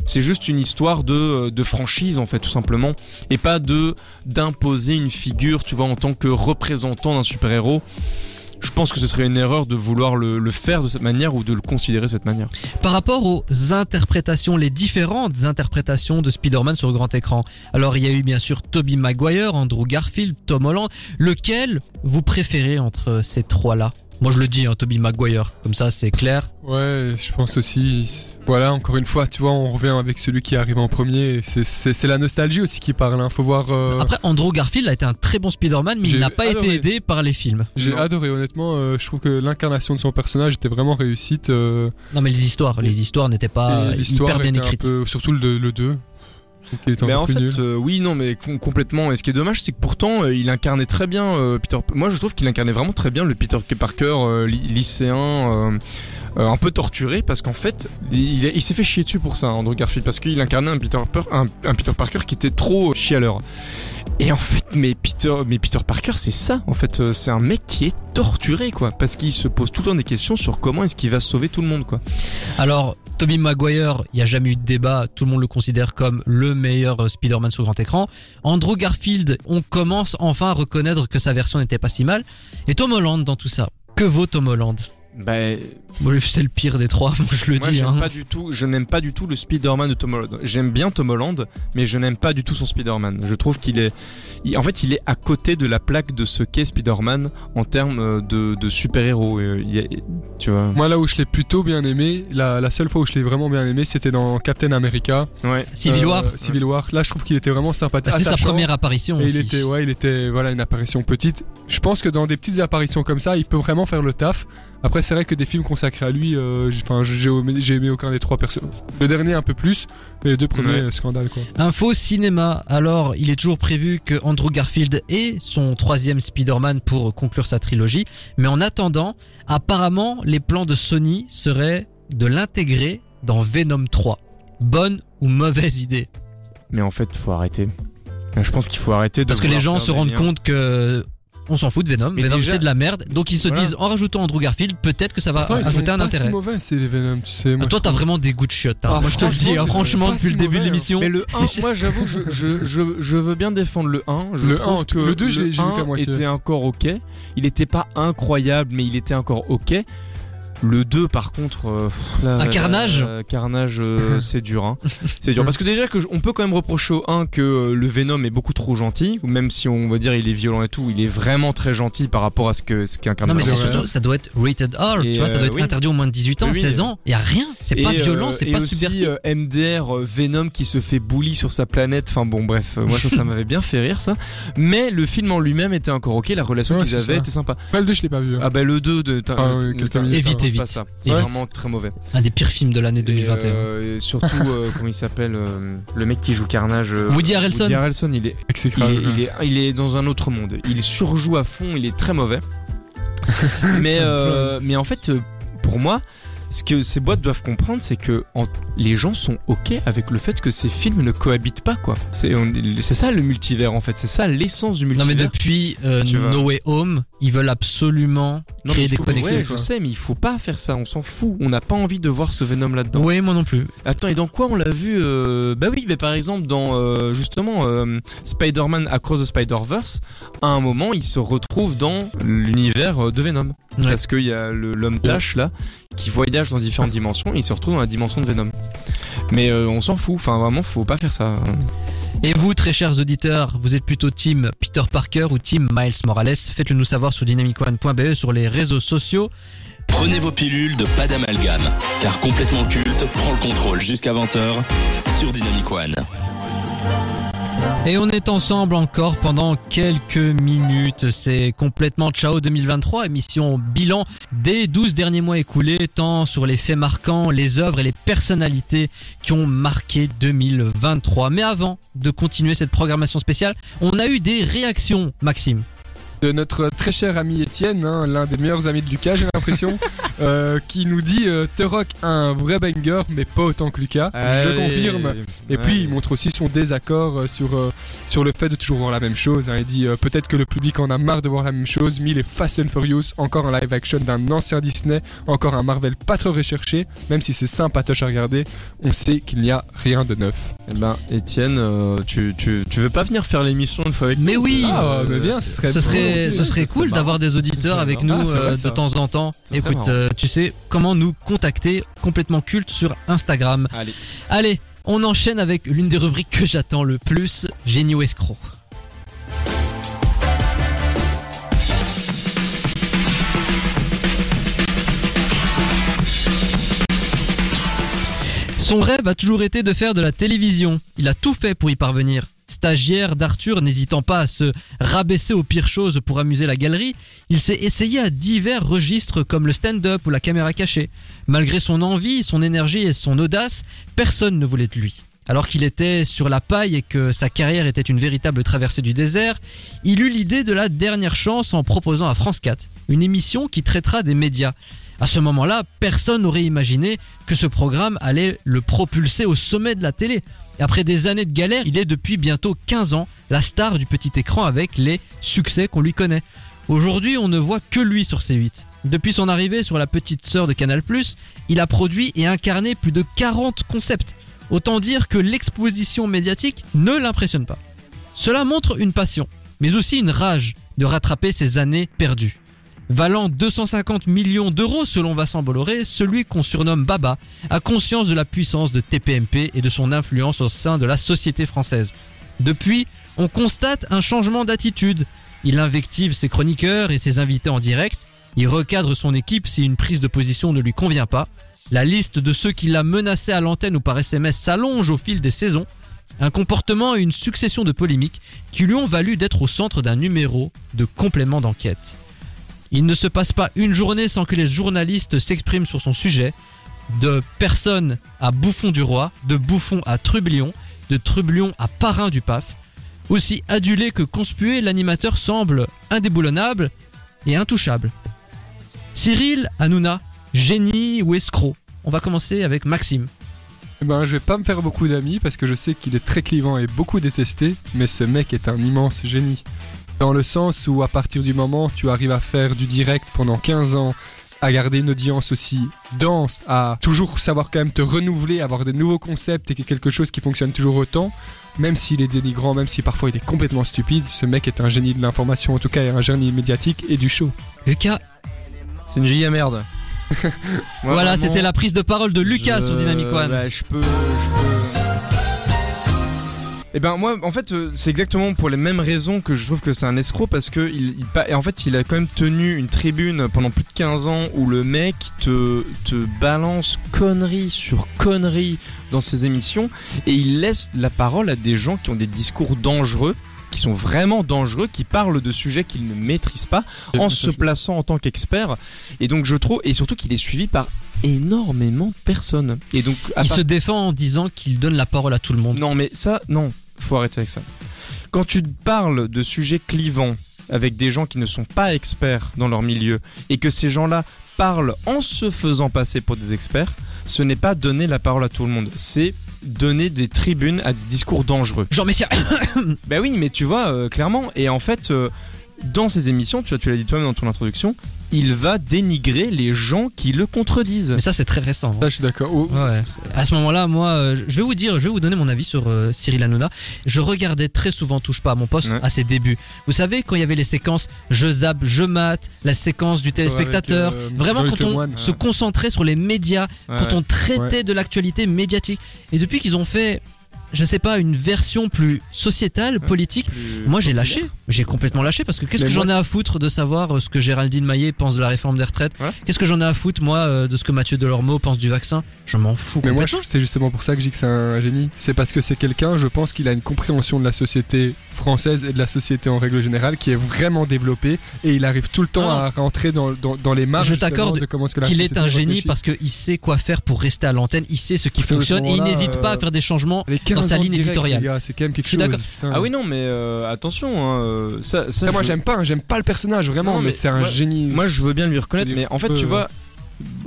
C'est juste une histoire de, de franchise, en fait, tout simplement. Et pas de d'imposer une figure, tu vois, en tant que représentant d'un super-héros. Je pense que ce serait une erreur de vouloir le, le faire de cette manière ou de le considérer de cette manière. Par rapport aux interprétations, les différentes interprétations de Spider-Man sur le grand écran. Alors il y a eu bien sûr Tobey Maguire, Andrew Garfield, Tom Holland. Lequel vous préférez entre ces trois-là? Moi je le dis, hein, Tobey Maguire. Comme ça c'est clair. Ouais, je pense aussi. Voilà, encore une fois, tu vois, on revient avec celui qui arrive en premier. C'est- la nostalgie aussi qui parle. Hein. Faut voir. euh, Après Andrew Garfield a été un très bon Spider-Man, mais il n'a pas adoré. été aidé par les films. J'ai adoré, honnêtement. euh, je trouve que l'incarnation de son personnage était vraiment réussite. euh, Non mais les histoires, les histoires n'étaient pas hyper bien écrites. peu, surtout le, le 2. Mais en fait, euh, oui, non, mais com- complètement. Et ce qui est dommage, c'est que pourtant, euh, il incarnait très bien euh, Peter. Moi, je trouve qu'il incarnait vraiment très bien le Peter Parker euh, ly- lycéen, euh, euh, un peu torturé, parce qu'en fait, il, il s'est fait chier dessus pour ça, Andrew Garfield, parce qu'il incarnait un Peter, un, un Peter Parker qui était trop chialeur. Et en fait, mais Peter, mais Peter Parker, c'est ça. En fait, euh, c'est un mec qui est torturé, quoi, parce qu'il se pose tout le temps des questions sur comment est-ce qu'il va sauver tout le monde, quoi. Alors, Tobey Maguire, il n'y a jamais eu de débat, tout le monde le considère comme le meilleur euh, Spider-Man sur grand écran. Andrew Garfield, on commence enfin à reconnaître que sa version n'était pas si mal. Et Tom Holland dans tout ça. Que vaut Tom Holland? Ben, Moi, C'est le pire des trois, je le Moi, dis. hein. pas du tout. Je n'aime pas du tout le Spider-Man de Tom Holland. J'aime bien Tom Holland, mais je n'aime pas du tout son Spider-Man. Je trouve qu'il est, il- en fait, il est à côté de la plaque de ce qu'est Spider-Man en termes euh, de, de super-héros. Euh, Tu vois. Moi, là où je l'ai plutôt bien aimé, la, la seule fois où je l'ai vraiment bien aimé, c'était dans Captain America. Ouais. Civil Euh, War, Civil War. Là, je trouve qu'il était vraiment sympathique. Bah, c'était sa première apparition Et aussi. il était, ouais, il était, voilà, une apparition petite. Je pense que dans des petites apparitions comme ça, il peut vraiment faire le taf. Après, c'est vrai que des films consacrés à lui, euh, j'ai- aimé aucun des trois personnes. Le dernier un peu plus, mais les deux premiers, Ouais. euh, scandale quoi. Info cinéma. Alors, il est toujours prévu que Andrew Garfield ait son troisième Spider-Man pour conclure sa trilogie. Mais en attendant, apparemment, les plans de Sony seraient de l'intégrer dans Venom 3. Bonne ou mauvaise idée? Mais en fait, faut arrêter. Je pense qu'il faut arrêter de Parce que les gens se rendent liens. compte que on s'en fout de Venom. Mais Venom déjà- c'est de la merde. Donc ils se Voilà. disent en rajoutant Andrew Garfield, peut-être que ça va sont ajouter un pas intérêt. si mauvais, c'est les Venom, tu sais. moi, Ah, toi je t'as vraiment des goûts de chiottes. hein. Ah, moi je te le dis, franchement, hein, franchement depuis si le début de mauvais, hein. l'émission. Mais le 1, moi j'avoue, je, je, je, je veux bien défendre le 1. Je Le trouve 1, que le 2, j'ai- j'ai vu 1 qu'à moitié. était encore ok. Il était pas incroyable, mais il était encore ok. Le 2 par contre euh, pff, là, Un carnage euh, carnage euh, c'est dur hein. c'est dur parce que déjà que je- on peut quand même reprocher au 1 que euh, le Venom est beaucoup trop gentil ou même si on va dire il est violent et tout il est vraiment très gentil par rapport à ce que ce qu'est un Non carnage mais c'est surtout ça doit être rated R, Et, tu vois, ça doit être oui. interdit au moins de 18 ans, Oui, oui. 16 ans, il y a rien, c'est pas violent, c'est et pas aussi, subversif. euh, MDR euh, Venom qui se fait bully sur sa planète. Enfin bon, bref, euh, moi ça, ça m'avait bien fait rire ça. Mais le film en lui-même était encore ok. La relation Ouais, qu'ils avaient ça. était sympa. Pas le 2, je l'ai pas vu. hein. Ah bah le 2 de t'as- Ah oui, pas ça. C'est vraiment très mauvais. Un des pires films de l'année Et, 2021. euh, et surtout euh, comment il s'appelle euh, le mec qui joue Carnage. Woody Harrelson. Woody Harrelson, il est il est, il, est, il est dans un autre monde. Il surjoue à fond, il est très mauvais. mais, mais en fait, pour moi, ce que ces boîtes doivent comprendre, c'est que en- les gens sont ok avec le fait que ces films ne cohabitent pas, quoi. C'est ça le multivers, en fait. C'est ça l'essence du Non multivers. mais depuis euh. No Way Home, ils veulent absolument Non, créer des faut- connexions. Ouais, je sais, mais il faut pas faire ça. On s'en fout. On n'a pas envie de voir ce Venom là-dedans. Oui, moi non plus. Attends, et dans quoi on l'a vu euh, Bah oui, mais par exemple dans euh, justement euh, Spider-Man Across the Spider-Verse, à un moment, il se retrouve dans l'univers de Venom Ouais. parce qu'il y a le- l'homme Tash là qui voyage dans différentes dimensions et il se retrouve dans la dimension de Venom. Mais euh, on s'en fout. Enfin, vraiment, faut pas faire ça. Et vous, très chers auditeurs, vous êtes plutôt team Peter Parker ou team Miles Morales? Faites-le nous savoir sur dynamicone.be sur les réseaux sociaux. Prenez vos pilules de pas d'amalgame, car complètement culte prend le contrôle jusqu'à 20h sur Dynamic One. Et on est ensemble encore pendant quelques minutes. C'est complètement Ciao 2023, émission bilan des 12 derniers mois écoulés, tant sur les faits marquants, les œuvres et les personnalités qui ont marqué 2023. Mais avant de continuer cette programmation spéciale, on a eu des réactions, Maxime. De notre très cher ami Étienne, hein, l'un des meilleurs amis de Lucas, j'ai l'impression, euh, qui nous dit euh, The Rock a un vrai banger, mais pas autant que Lucas. Je confirme. Et puis il montre aussi son désaccord euh, sur, euh, sur le fait de toujours voir la même chose. hein. Il dit euh, peut-être que le public en a marre de voir la même chose, mais les Fast and Furious, encore un live action d'un ancien Disney, encore un Marvel pas trop recherché, même si c'est sympatoche à regarder, on sait qu'il n'y a rien de neuf. Eh ben, Étienne, euh, tu, tu, tu veux pas venir faire l'émission une fois avec Mais nous oui Ah, Euh, mais bien, ce serait ce serait, ce cool d'avoir des auditeurs avec nous. Ah, vrai, de temps en temps. Ça Écoute, euh, tu sais comment nous contacter complètement culte sur Instagram. Allez. Allez, on enchaîne avec l'une des rubriques que j'attends le plus, génie ou escroc. Son rêve a toujours été de faire de la télévision. Il a tout fait pour y parvenir. Stagiaire d'Arthur, n'hésitant pas à se rabaisser aux pires choses pour amuser la galerie, il s'est essayé à divers registres comme le stand-up ou la caméra cachée. Malgré son envie, son énergie et son audace, personne ne voulait de lui. Alors qu'il était sur la paille et que sa carrière était une véritable traversée du désert, il eut l'idée de la dernière chance en proposant à France 4 une émission qui traitera des médias. À ce moment-là, personne n'aurait imaginé que ce programme allait le propulser au sommet de la télé. Après des années de galère, il est depuis bientôt 15 ans la star du petit écran avec les succès qu'on lui connaît. Aujourd'hui, on ne voit que lui sur C8. Depuis son arrivée sur la petite sœur de Canal+, il a produit et incarné plus de 40 concepts. Autant dire que l'exposition médiatique ne l'impressionne pas. Cela montre une passion, mais aussi une rage de rattraper ses années perdues. Valant 250 millions d'euros selon Vincent Bolloré, celui qu'on surnomme Baba a conscience de la puissance de TPMP et de son influence au sein de la société française. Depuis, on constate un changement d'attitude. Il invective ses chroniqueurs et ses invités en direct, il recadre son équipe si une prise de position ne lui convient pas, la liste de ceux qui l'a menacé à l'antenne ou par SMS s'allonge au fil des saisons, un comportement et une succession de polémiques qui lui ont valu d'être au centre d'un numéro de complément d'enquête. Il ne se passe pas une journée sans que les journalistes s'expriment sur son sujet. De personne à bouffon du roi, de bouffon à trublion, de trublion à parrain du PAF. Aussi adulé que conspué, l'animateur semble indéboulonnable et intouchable. Cyril Hanouna, génie ou escroc On va commencer avec Maxime. Eh ben, je vais pas me faire beaucoup d'amis parce que je sais qu'il est très clivant et beaucoup détesté, mais ce mec est un immense génie. Dans le sens où à partir du moment où tu arrives à faire du direct pendant 15 ans, à garder une audience aussi dense, à toujours savoir quand même te renouveler, avoir des nouveaux concepts et quelque chose qui fonctionne toujours autant, même s'il est dénigrant, même si parfois il est complètement stupide, ce mec est un génie de l'information, en tout cas est un génie médiatique et du show. Lucas. C'est une giga merde. Voilà, vraiment, c'était la prise de parole de Lucas je- sur Dynamic One. bah, je peux. Je peux... Eh ben moi, en fait, euh, c'est exactement pour les mêmes raisons que je trouve que c'est un escroc parce que il, il en fait, il a quand même tenu une tribune pendant plus de 15 ans où le mec te te balance conneries sur conneries dans ses émissions et il laisse la parole à des gens qui ont des discours dangereux qui sont vraiment dangereux, qui parlent de sujets qu'ils ne maîtrisent pas, en se plaçant en tant qu'expert. Et donc je trouve, et surtout qu'il est suivi par énormément de personnes. Et donc, à Il part- se défend en disant qu'il donne la parole à tout le monde. non mais ça, non, faut arrêter avec ça. Quand tu parles de sujets clivants avec des gens qui ne sont pas experts dans leur milieu et que ces gens-là parlent en se faisant passer pour des experts, ce n'est pas donner la parole à tout le monde, c'est donner des tribunes à des discours dangereux. Jean Messia. Ben oui, mais tu vois, euh, clairement, et en fait, euh, dans ces émissions, tu, vois, tu l'as dit toi-même dans ton introduction, il va dénigrer les gens qui le contredisent. Mais ça, c'est très récent. hein. Là, je suis d'accord. Oh, Ouais. À ce moment-là, moi, euh, je vais vous dire, je vais vous donner mon avis sur euh, Cyril Hanouna. Je regardais très souvent Touche pas à mon poste Ouais. à ses débuts. Vous savez, quand il y avait les séquences je zappe, je mate, la séquence du téléspectateur, avec, euh, vraiment quand on se concentrait sur les médias, Ouais, quand on traitait Ouais. de l'actualité médiatique. Et depuis qu'ils ont fait, je sais pas, une version plus sociétale, politique, plus moi j'ai lâché, j'ai complètement lâché parce que qu'est-ce que j'en ai à foutre de savoir euh, ce que Géraldine Maillet pense de la réforme des retraites? Ouais. Qu'est-ce que j'en ai à foutre moi euh, de ce que Mathieu Delormeau pense du vaccin? Je m'en fous Mais moi, je- c'est justement pour ça que je dis que c'est un génie. C'est parce que c'est quelqu'un, je pense qu'il a une compréhension de la société française et de la société en règle générale qui est vraiment développée et il arrive tout le temps non. à rentrer dans, dans, dans les marges. Je t'accorde qu'il est un génie réfléchit. parce qu'il sait quoi faire pour rester à l'antenne, il sait ce qui fonctionne et il n'hésite pas à euh, faire des changements. Les 15 dans sa ligne éditoriale. les gars, C'est quand même quelque chose. Ah oui, non, mais euh, attention, hein, euh, ça, ça Après, moi j'aime pas, hein, j'aime pas le personnage vraiment, Non, mais, mais c'est un moi- génie. Moi, je veux bien lui reconnaître, mais en fait, tu ouais. vois,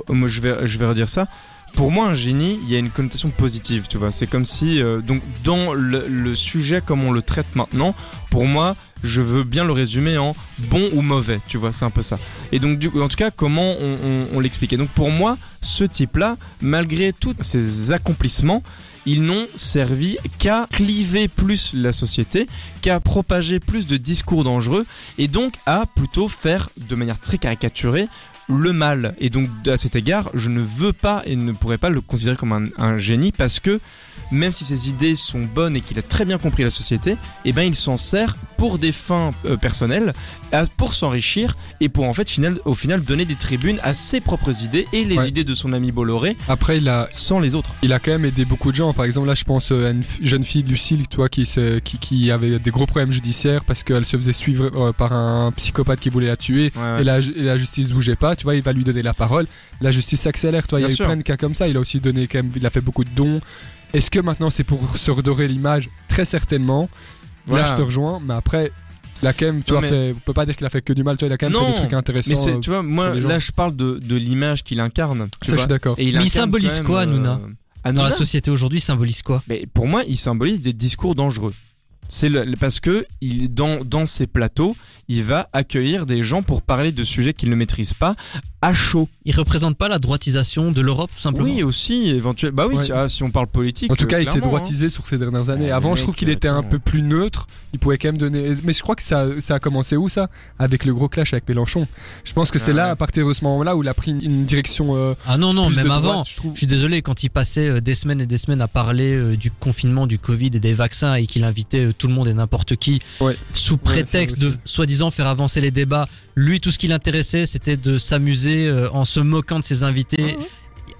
moi, je vais, je vais redire ça. Pour moi, un génie, il y a une connotation positive, tu vois. C'est comme si, euh, donc, dans le, le sujet comme on le traite maintenant, pour moi, je veux bien le résumer en bon ou mauvais, tu vois. C'est un peu ça. Et donc, du, en tout cas, comment on, on, on l'explique. Et donc, pour moi, ce type-là, malgré tous ses accomplissements, ils n'ont servi qu'à cliver plus la société, qu'à propager plus de discours dangereux, et donc à plutôt faire de manière très caricaturée le mal. Et donc à cet égard, je ne veux pas et ne pourrais pas le considérer comme un, génie parce que même si ses idées sont bonnes et qu'il a très bien compris la société, eh ben il s'en sert pour des fins euh, personnelles, pour s'enrichir et pour en fait final, au final donner des tribunes à ses propres idées et les Ouais. idées de son ami Bolloré Après, il a, sans les autres. il a quand même aidé beaucoup de gens. Par exemple, là, je pense euh, à une jeune fille, Lucille, toi, qui, se, qui, qui avait des gros problèmes judiciaires parce qu'elle se faisait suivre euh, par un psychopathe qui voulait la tuer. Et la, et la justice bougeait pas, tu vois, il va lui donner la parole. La justice s'accélère, toi, il y a eu plein de cas comme ça. Il a aussi donné quand même, il a fait beaucoup de dons. Est-ce que maintenant c'est pour se redorer l'image? Très certainement. Voilà. Là, je te rejoins, mais après, il a quand même, tu Non, vois, mais- fait, on peut pas dire qu'il a fait que du mal, tu vois, il a quand même Non, fait des trucs intéressants. Mais euh, tu vois, moi là je parle de, de l'image qu'il incarne. tu ça, je suis d'accord. Et il Mais il symbolise quoi, euh, Dans la société aujourd'hui, il symbolise quoi? Mais pour moi, il symbolise des discours dangereux. C'est parce que il, dans, dans ces plateaux, il va accueillir des gens pour parler de sujets qu'il ne maîtrise pas à chaud. Il représente pas la droitisation de l'Europe, tout simplement Oui, aussi, éventuellement. Bah oui, Ouais. si, ah, si on parle politique. En tout cas, il s'est clairement, droitisé sur ces dernières années. Ah, Avant, je trouve qu'il était un peu plus neutre. Il pouvait quand même donner. Mais je crois que ça, ça a commencé où ça? Avec le gros clash avec Mélenchon. Je pense que c'est Ah là, ouais. à partir de ce moment-là, où il a pris une, une direction. euh, Ah non, non, même avant. droite, je trouve. Je suis désolé, quand il passait euh, des semaines et des semaines à parler euh, du confinement, du Covid et des vaccins et qu'il invitait euh, tout le monde et n'importe qui Ouais. sous prétexte de soi-disant faire avancer les débats, lui tout ce qui l'intéressait c'était de s'amuser euh, en se moquant de ses invités.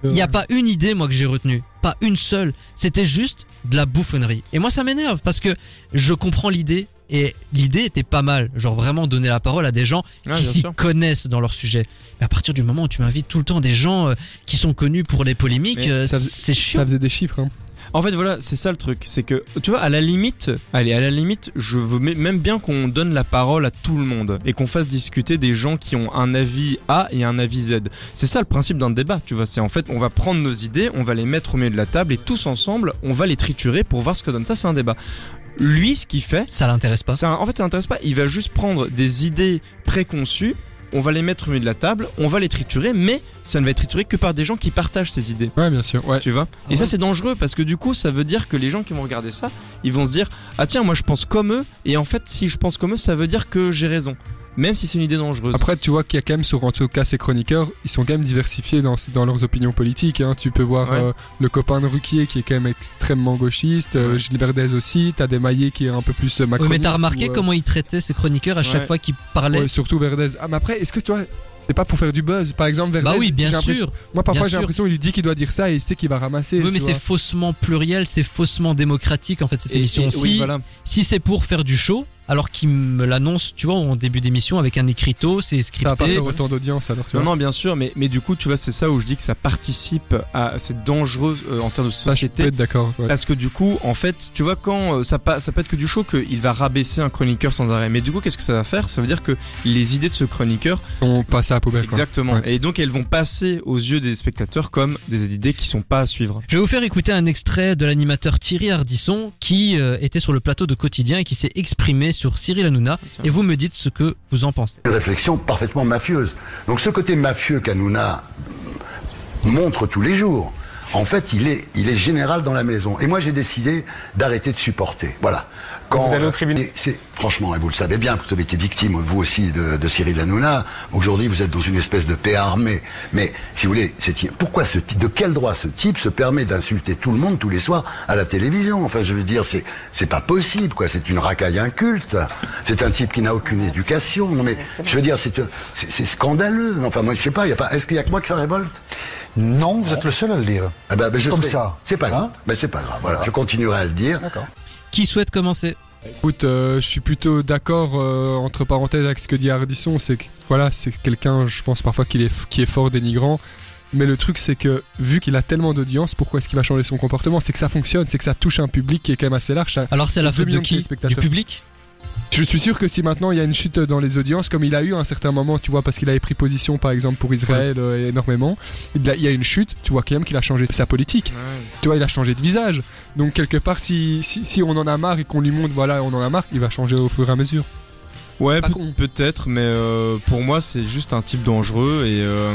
Il n'y a pas une idée moi que j'ai retenue, pas une seule. C'était juste de la bouffonnerie. Et moi ça m'énerve parce que je comprends l'idée et l'idée était pas mal, genre vraiment donner la parole à des gens Ah, qui s'y connaissent dans leur sujet. Mais à partir du moment où tu m'invites tout le temps des gens euh, qui sont connus pour les polémiques, euh, ça faisait- c'est chiant. Ça faisait des chiffres. Hein. En fait, voilà, c'est ça le truc. C'est que, tu vois, à la limite, allez, à la limite, je veux mê- même bien qu'on donne la parole à tout le monde et qu'on fasse discuter des gens qui ont un avis A et un avis Z. C'est ça le principe d'un débat, tu vois. C'est en fait, on va prendre nos idées, on va les mettre au milieu de la table et tous ensemble, on va les triturer pour voir ce que donne. Ça, c'est un débat. Lui, ce qu'il fait, Ça l'intéresse pas. en fait, ça n'intéresse pas. Il va juste prendre des idées préconçues. On va les mettre au milieu de la table, on va les triturer, mais ça ne va être trituré que par des gens qui partagent ces idées. Ouais, bien sûr. Ouais. Tu vois? Et ça c'est dangereux parce que du coup ça veut dire que les gens qui vont regarder ça, ils vont se dire ah tiens moi je pense comme eux et en fait si je pense comme eux ça veut dire que j'ai raison. Même si c'est une idée dangereuse. Après, tu vois qu'il y a quand même sur en tout cas ces chroniqueurs, ils sont quand même diversifiés dans, dans leurs opinions politiques. Hein. Tu peux voir Ouais. euh, le copain de Ruquier qui est quand même extrêmement gauchiste, euh, Ouais. Gilles Verdez aussi. T'as des Maillets qui est un peu plus euh, Oui, macroniste. mais t'as remarqué ou, euh, comment il traitait ses chroniqueurs à chaque Ouais. fois qu'ils parlaient ouais, surtout Verdez. Ah, mais après, est-ce que tu vois, c'est pas pour faire du buzz? Par exemple, Verdez. Bah oui, bien sûr. Moi, parfois, j'ai l'impression qu'il lui dit qu'il doit dire ça et il sait qu'il va ramasser. Oui, mais c'est faussement pluriel, c'est faussement démocratique en fait cette Et- émission. et- si oui, voilà. si c'est pour faire du show, alors qu'il me l'annonce, tu vois, en début d'émission avec un écriteau, c'est Ça va pas scripté. faire autant d'audience alors tu Non, vois. non, bien sûr, mais, mais du coup, tu vois, c'est ça où je dis que ça participe à. C'est dangereux euh, en termes de Ça, je peux société. être d'accord. ouais. Parce que du coup, en fait, tu vois, quand euh, ça, pa- ça peut être que du show, qu'il va rabaisser un chroniqueur sans arrêt. Mais du coup, qu'est-ce que ça va faire? Ça veut dire que les idées de ce chroniqueur, Ils sont passés à la poubelle. quoi. exactement, Ouais. et donc elles vont passer aux yeux des spectateurs comme des idées qui sont pas à suivre. Je vais vous faire écouter un extrait de l'animateur Thierry Ardisson qui euh, était sur le plateau de Quotidien et qui s'est exprimé sur Cyril Hanouna. Et vous me dites ce que vous en pensez. une réflexion parfaitement mafieuse. Donc ce côté mafieux qu'Anouna montre tous les jours, en fait, il est, il est général dans la maison. Et moi, j'ai décidé d'arrêter de supporter. Voilà. Quand, Vous allez au tribunal et c'est- Franchement, et vous le savez bien, vous avez été victime, vous aussi, de, de Cyril Hanouna. Aujourd'hui, vous êtes dans une espèce de paix armée. Mais, si vous voulez, c'est, pourquoi ce type, de quel droit ce type se permet d'insulter tout le monde tous les soirs à la télévision? Enfin, je veux dire, c'est, c'est pas possible, quoi. C'est une racaille inculte. C'est un type qui n'a aucune éducation. Non, mais, je veux dire, c'est, c'est, c'est scandaleux. Enfin, moi, je sais pas, y a pas, est-ce qu'il y a que moi que ça révolte? Non, vous êtes le seul à le dire. ah ben, je Comme ça. C'est pas grave. Hein Ben, c'est pas grave. Voilà. Je continuerai à le dire. D'accord. Qui souhaite commencer? Écoute, euh, je suis plutôt d'accord euh, entre parenthèses avec ce que dit Ardisson, c'est que voilà, c'est quelqu'un, je pense parfois qu'il est qui est fort dénigrant. Mais le truc, c'est que vu qu'il a tellement d'audience, pourquoi est-ce qu'il va changer son comportement? C'est que ça fonctionne, c'est que ça touche un public qui est quand même assez large. Alors c'est la faute de qui? Du public? Je suis sûr que si maintenant il y a une chute dans les audiences, comme il a eu à un certain moment, tu vois, parce qu'il avait pris position par exemple pour Israël euh, énormément, il y a une chute, tu vois quand même qu'il a changé sa politique. Tu vois, il a changé de visage. Donc quelque part, si, si, si on en a marre et qu'on lui montre, voilà, on en a marre, il va changer au fur et à mesure. Ouais, peut-être, mais euh, pour moi, c'est juste un type dangereux et euh,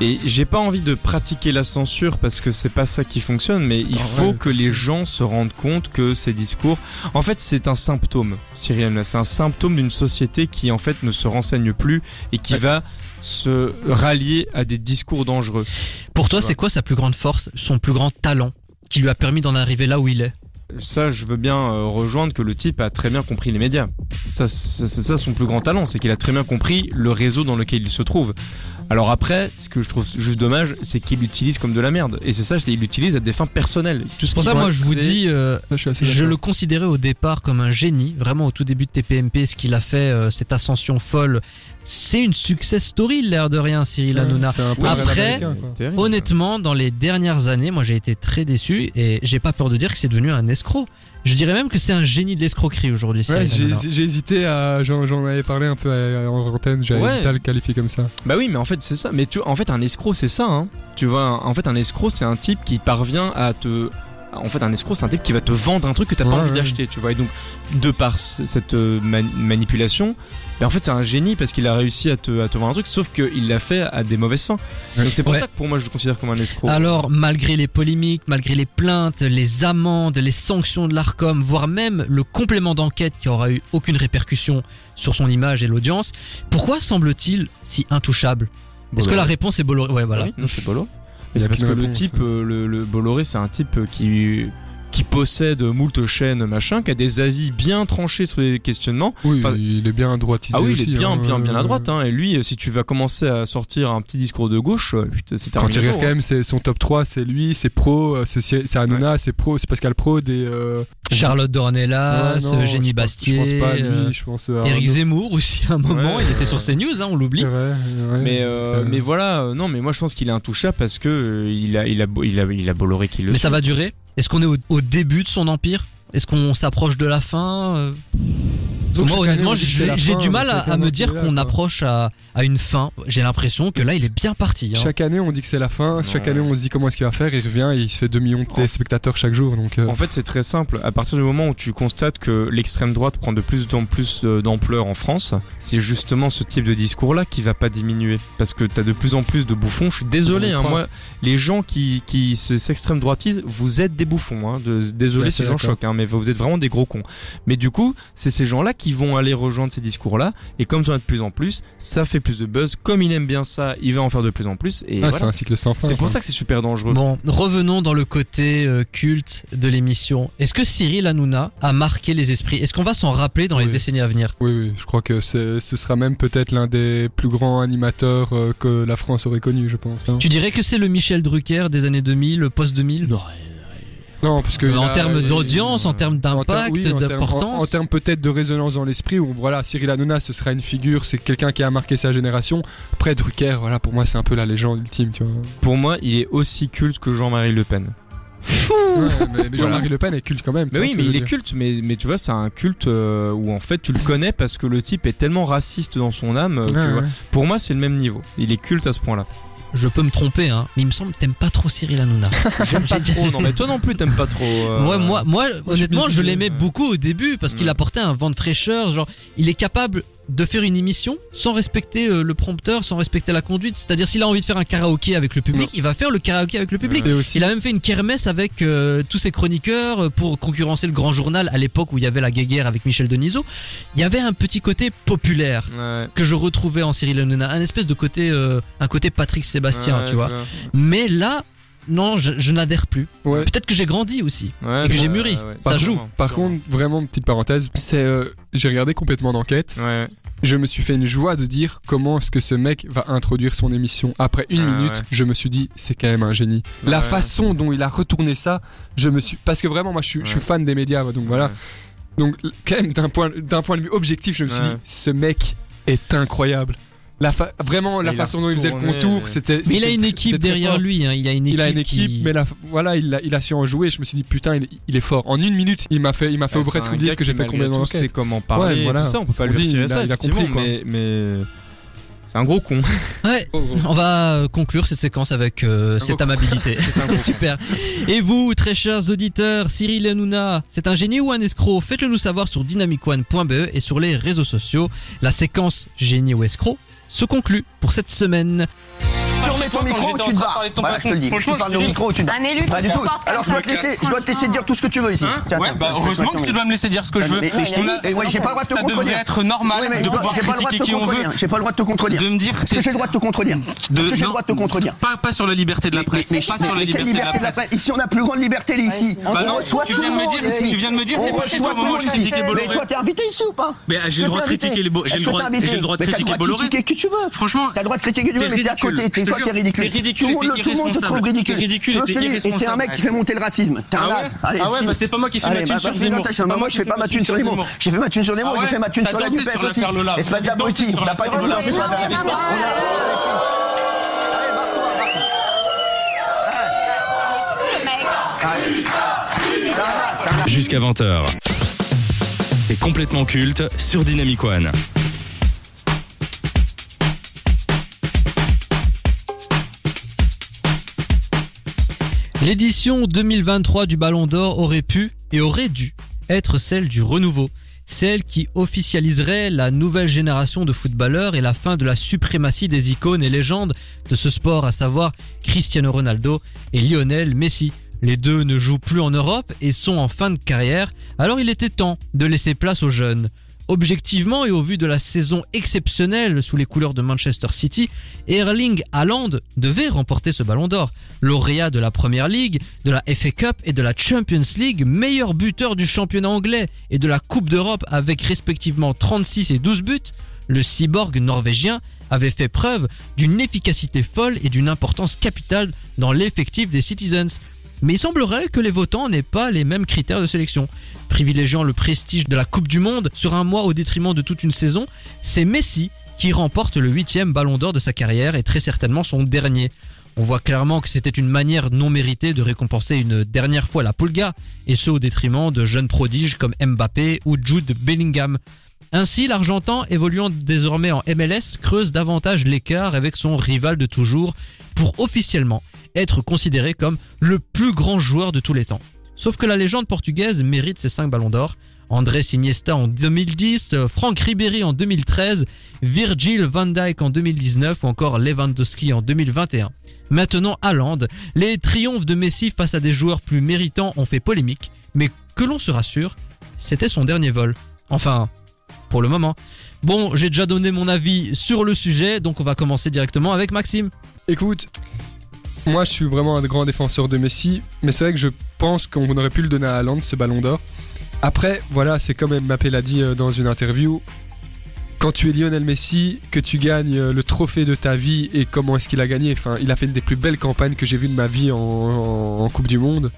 et j'ai pas envie de pratiquer la censure parce que c'est pas ça qui fonctionne. Mais il faut ouais. que les gens se rendent compte que ces discours, en fait, c'est un symptôme. Cyril, Hanouna, c'est un symptôme d'une société qui en fait ne se renseigne plus et qui Ouais. va se rallier à des discours dangereux. Pour toi, c'est quoi sa plus grande force, son plus grand talent qui lui a permis d'en arriver là où il est? Ça, je veux bien euh, rejoindre que le type a très bien compris les médias. Ça, c'est c'est ça son plus grand talent, c'est qu'il a très bien compris le réseau dans lequel il se trouve. Alors après, ce que je trouve juste dommage, c'est qu'il l'utilise comme de la merde. Et c'est ça, il l'utilise à des fins personnelles. Tout ce Pour ça, moi, je vous dis, euh, Ça, je le considérais au départ comme un génie, vraiment au tout début de TPMP, ce qu'il a fait, euh, cette ascension folle. C'est une success story, l'air de rien, Cyril Hanouna. C'est un peu Après. Honnêtement, dans les dernières années, moi j'ai été très déçu et j'ai pas peur de dire que c'est devenu un escroc. Je dirais même que c'est un génie de l'escroquerie aujourd'hui. Ouais, Cyril j'ai hésité à. J'en avais parlé un peu en antenne, j'avais Ouais. hésité à le qualifier comme ça. Bah oui, mais en fait, c'est ça. Mais tu en fait, un escroc, c'est ça. Hein. Tu vois, en fait, un escroc, c'est un type qui parvient à te. En fait, un escroc, c'est un type qui va te vendre un truc que t'as pas Ouais, envie ouais. d'acheter, tu vois. Et donc, de par cette euh, man- manipulation, ben en fait, c'est un génie parce qu'il a réussi à te, à te vendre un truc, sauf qu'il l'a fait à des mauvaises fins. Donc, c'est pour Ouais. ça que pour moi, je le considère comme un escroc. Alors, malgré les polémiques, malgré les plaintes, les amendes, les sanctions de l'ARCOM, voire même le complément d'enquête qui aura eu aucune répercussion sur son image et l'audience, pourquoi semble-t-il si intouchable? Est-ce que la réponse est Bolloré? Ouais, voilà. Oui, non, c'est Bolloré. Y C'est parce que le type, euh, le, le Bolloré, c'est un type qui qui possède moult chaînes machin, qui a des avis bien tranchés sur les questionnements. Oui, Enfin- il est bien droitisé Ah oui, aussi. il est bien, hein. bien, bien à droite. Hein. Et lui, si tu vas commencer à sortir un petit discours de gauche, euh, c'est Quand tu regardes quand hein. même, c'est son top 3, c'est lui, c'est Pro, euh, c'est Hanouna, c'est Pro, c'est Pascal Pro, des. euh, Charlotte Dornelas, ouais, non, Eugénie je pense- Bastier, Je pense pas à lui, euh, je pense à. Autre. Zemmour aussi à un moment, Ouais, il était ouais. sur CNews, hein, on l'oublie. Ouais, ouais, Mais, euh, euh, voilà, euh, non, mais moi je pense qu'il est intouchable parce que euh, il a, il a, il a, il a Bolloré qui le. Mais ça va durer? Est-ce qu'on est au, début de son empire? Est-ce qu'on s'approche de la fin? Euh, Donc, Moi chaque année, honnêtement j'ai du mal à, me dire là, qu'on approche à, à une fin. J'ai l'impression que là il est bien parti. hein. Chaque année, on dit que c'est la fin. Chaque Ouais. année, on se dit comment est-ce qu'il va faire. Il revient et il se fait 2 millions de téléspectateurs chaque jour. Donc, euh, En fait, c'est très simple. À partir du moment où tu constates que l'extrême droite prend de plus en plus euh, d'ampleur en France, c'est justement ce type de discours-là qui va pas diminuer. Parce que t'as de plus en plus de bouffons. Je suis désolé, hein, moi, les gens qui, qui se- s'extrême droitisent, vous êtes des bouffons. Hein, de, désolé Ouais, si c'est j'en choque, hein, mais vous êtes vraiment des gros cons. Mais du coup, c'est ces gens-là qui vont aller rejoindre ces discours-là. Et comme tu en as de plus en plus, ça fait plus de buzz. Comme il aime bien ça, il va en faire de plus en plus. Et ouais, c'est un cycle sans fin. C'est pour ça que c'est super dangereux. Bon, revenons dans le côté euh, culte de l'émission. Est-ce que Cyril Hanouna a marqué les esprits? Est-ce qu'on va s'en rappeler dans les décennies à venir? Oui, oui, je crois que c'est- ce sera même peut-être l'un des plus grands animateurs euh, que la France aurait connu, je pense. hein. Tu dirais que c'est le Michel Drucker des années 2000, le post 2000 Non, parce que. Euh, en termes il- d'audience, en termes d'impact, d'importance. En, termes peut-être de résonance dans l'esprit, où voilà, Cyril Hanouna, ce sera une figure, c'est quelqu'un qui a marqué sa génération. Après, Drucker, voilà, pour moi, c'est un peu la légende ultime, tu vois. Pour moi, il est aussi culte que Jean-Marie Le Pen. Ouais, mais, mais Jean-Marie Le Pen est culte quand même. Mais oui, mais il est dire. culte, mais, mais tu vois, c'est un culte euh, où en fait tu le connais parce que le type est tellement raciste dans son âme. euh, que, ouais. Pour moi, c'est le même niveau. Il est culte à ce point-là. Je peux me tromper, hein, mais il me semble que t'aimes pas trop Cyril Hanouna. J'aime pas trop, non, mais toi non plus, t'aimes pas trop. euh, Ouais, moi, moi, honnêtement, je l'aimais ouais. beaucoup au début parce qu'il Ouais. apportait un vent de fraîcheur. Genre, il est capable de faire une émission sans respecter euh, le prompteur, sans respecter la conduite. C'est-à-dire, s'il a envie de faire un karaoké avec le public, il va faire le karaoké avec le public. Aussi, Il a même fait une kermesse avec euh, tous ses chroniqueurs euh, pour concurrencer le Grand Journal à l'époque où il y avait la guéguerre avec Michel Denisot. Il y avait un petit côté populaire Ouais. que je retrouvais en Cyril Hanouna, un espèce de côté, euh, un côté Patrick Sébastien, Ouais, tu vois. Mais là, non, je, je n'adhère plus. ouais. Peut-être que j'ai grandi aussi. Ouais, Et que j'ai mûri. ouais, Ça sûrement, joue. Par sûrement. contre, vraiment, petite parenthèse, c'est, euh, j'ai regardé complètement d'enquête. Ouais. Je me suis fait une joie de dire comment est-ce que ce mec va introduire son émission. Après une Ah, minute, ouais. je me suis dit, c'est quand même un génie. La Ouais. façon dont il a retourné ça, je me suis, parce que vraiment, moi, je suis, je suis fan des médias, donc voilà. Donc, quand même, d'un point, d'un point de vue objectif, je me suis Ouais. dit, ce mec est incroyable. La fa- vraiment, la façon dont il faisait le contour, mais- c'était. Mais il a une équipe derrière lui. Hein. Il a une équipe. Il a une équipe, qui- mais la, voilà, il a, il a su en jouer. Je me suis dit, putain, il, il est fort. En une minute, il m'a fait, il m'a fait au presque c'est ce que j'ai fait combien d'enquêtes. sait comment parler Ouais, voilà. tout ça, on peut pas On lui dit, retirer il a- ça, il a compris, quoi. mais, mais c'est un gros con. Ouais. On va euh, conclure cette séquence avec euh, cette amabilité. Super. Et vous, très chers auditeurs, Cyril Hanouna, c'est un génie ou un escroc? Faites-le nous savoir sur dynamicone.be et sur les réseaux sociaux. La séquence génie ou escroc se conclut pour cette semaine. Tu remets ton micro ou tu te barres Voilà, je te le dis. Tu parles au micro ou tu te barres Un élu Pas du tout. Alors je dois te ça, laisser, je dois te laisser dire tout ce que tu veux ici. Hein bah te heureusement que tu dois me laisser dire ce que je veux. Mais, je et ouais, j'ai pas le droit de te ça contredire. devrait être normal de pouvoir j'ai pas le droit de critiquer te qui on veut. contredire. J'ai pas le droit de te contredire. De me dire Est-ce que j'ai le droit de te contredire Est-ce que j'ai le droit de te contredire Pas, pas sur la liberté de la presse. mais- pas sur la liberté de la presse. Ici, on a plus grande liberté ici. Bah on reçoit tu tout viens le de me monde dire- ici. tu viens de me dire, on t'es pas chez toi reçoit au moment tout où. Bolloré. Mais toi, t'es invité ici ou pas? Mais, ah, j'ai le droit de critiquer les j'ai le droit- de Mais t'as critiquer le droit de Bolloré. critiquer qui tu veux. Franchement, T'as le droit de critiquer qui tu t'es veux, mais t'es à côté. T'es te toi qui ridicule. t'es ridicule Tout le monde- t'es tout le monde te trouve ridicule. T'es ridicule Tu vois t'es un mec qui fait monter le racisme. T'es un Ah naze. Ah ouais, bah c'est pas moi qui fais ma thune bah, sur Moi, je fais pas ma thune sur les mots. J'ai fait ma thune sur les mots, Ah j'ai fait ma thune sur la NUPES aussi. Et c'est pas de la sur On n'a pas l'affaire danser sur naze. Jusqu'à 20h. C'est complètement culte sur Dynamic One. L'édition 2023 du Ballon d'Or aurait pu et aurait dû être celle du renouveau, celle qui officialiserait la nouvelle génération de footballeurs et la fin de la suprématie des icônes et légendes de ce sport, à savoir Cristiano Ronaldo et Lionel Messi. Les deux ne jouent plus en Europe et sont en fin de carrière, alors il était temps de laisser place aux jeunes. Objectivement et au vu de la saison exceptionnelle sous les couleurs de Manchester City, Erling Haaland devait remporter ce ballon d'or. Lauréat de la Première League, de la FA Cup et de la Champions League, meilleur buteur du championnat anglais et de la Coupe d'Europe avec respectivement 36 et 12 buts, le cyborg norvégien avait fait preuve d'une efficacité folle et d'une importance capitale dans l'effectif des Citizens. Mais il semblerait que les votants n'aient pas les mêmes critères de sélection. Privilégiant le prestige de la Coupe du Monde sur un mois au détriment de toute une saison, c'est Messi qui remporte le huitième ballon d'or de sa carrière et très certainement son dernier. On voit clairement que c'était une manière non méritée de récompenser une dernière fois la Pulga, et ce au détriment de jeunes prodiges comme Mbappé ou Jude Bellingham. Ainsi, l'Argentin, évoluant désormais en MLS, creuse davantage l'écart avec son rival de toujours pour officiellement être considéré comme le plus grand joueur de tous les temps. Sauf que la légende portugaise mérite ses 5 ballons d'or. Andrés Iniesta en 2010, euh, Franck Ribéry en 2013, Virgil van Dijk en 2019 ou encore Lewandowski en 2021. Maintenant Haaland, les triomphes de Messi face à des joueurs plus méritants ont fait polémique, mais que l'on se rassure, c'était son dernier vol. Enfin, pour le moment. Bon, j'ai déjà donné mon avis sur le sujet, donc on va commencer directement avec Maxime. Écoute, moi je suis vraiment un grand défenseur de Messi, mais c'est vrai que je pense qu'on aurait pu le donner à Haaland, ce ballon d'or. Après, voilà, c'est comme Mbappé l'a dit euh, dans une interview. Quand tu es Lionel Messi, que tu gagnes euh, le trophée de ta vie et comment est-ce qu'il a gagné, enfin, il a fait une des plus belles campagnes que j'ai vues de ma vie en, Coupe du Monde.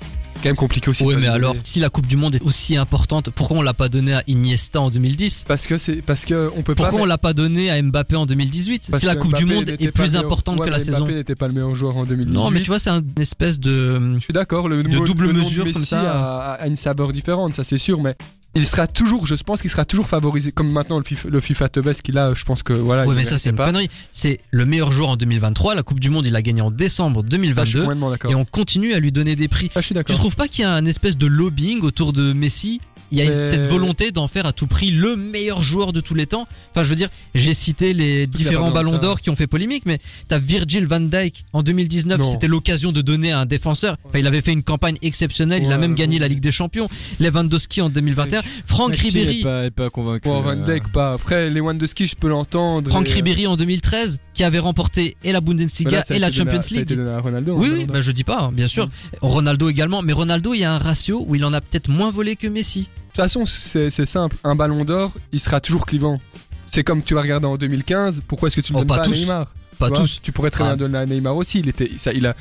Quand même compliqué aussi. de Oui, mais alors, si la Coupe du Monde est aussi importante, pourquoi on l'a pas donné à Iniesta en 2010 Parce que c'est parce que on peut Pourquoi pas. on l'a pas donné à Mbappé en 2018 parce Si la Coupe du Mbappé Monde est plus meilleur- importante ouais, que la mais saison. Mbappé n'était pas le meilleur joueur en 2018. Non, mais tu vois, c'est une espèce de. Je suis d'accord, le, de double le de mesure comme Messi ça. A, a une saveur différente, ça c'est sûr, mais il sera toujours, je pense qu'il sera toujours favorisé, comme maintenant le FIFA, le FIFA Tevez qu'il a, je pense que voilà. Il mais ça, c'est une pas. connerie. C'est le meilleur joueur en 2023. La Coupe du Monde, il a gagné en décembre Ah, je suis 2022. complètement d'accord. Et on continue à lui donner des prix. Ah, je suis Tu d'accord. trouves pas qu'il y a un espèce de lobbying autour de Messi? Il y a Mais- cette volonté d'en faire à tout prix le meilleur joueur de tous les temps. Enfin, je veux dire, j'ai cité les différents ballons d'or qui ont fait polémique, mais t'as Virgil van Dijk en 2019, Non. c'était l'occasion de donner à un défenseur. Enfin, il avait fait une campagne exceptionnelle, il a même gagné ouais. la Ligue des Champions. Lewandowski en 2021, Franck Ribéry, est pas, est pas convaincu. Bon, Van euh, Dijk, pas. Après, Lewandowski, je peux l'entendre. Franck et, euh, Ribéry en 2013, qui avait remporté et la Bundesliga là, ça et la Champions Ça a été League. donné à Ronaldo. Oui, bah je dis pas, hein, bien sûr. Ronaldo également, mais Ronaldo, il y a un ratio où il en a peut-être moins volé que Messi. De toute façon, c'est simple. Un ballon d'or, il sera toujours clivant. C'est comme tu vas regarder en 2015. Pourquoi est-ce que tu le Oh, donnes pas pas, à Neymar? Pas vois, tous. Tu pourrais très Ah. bien donner à Neymar aussi. Il était, ça, il a,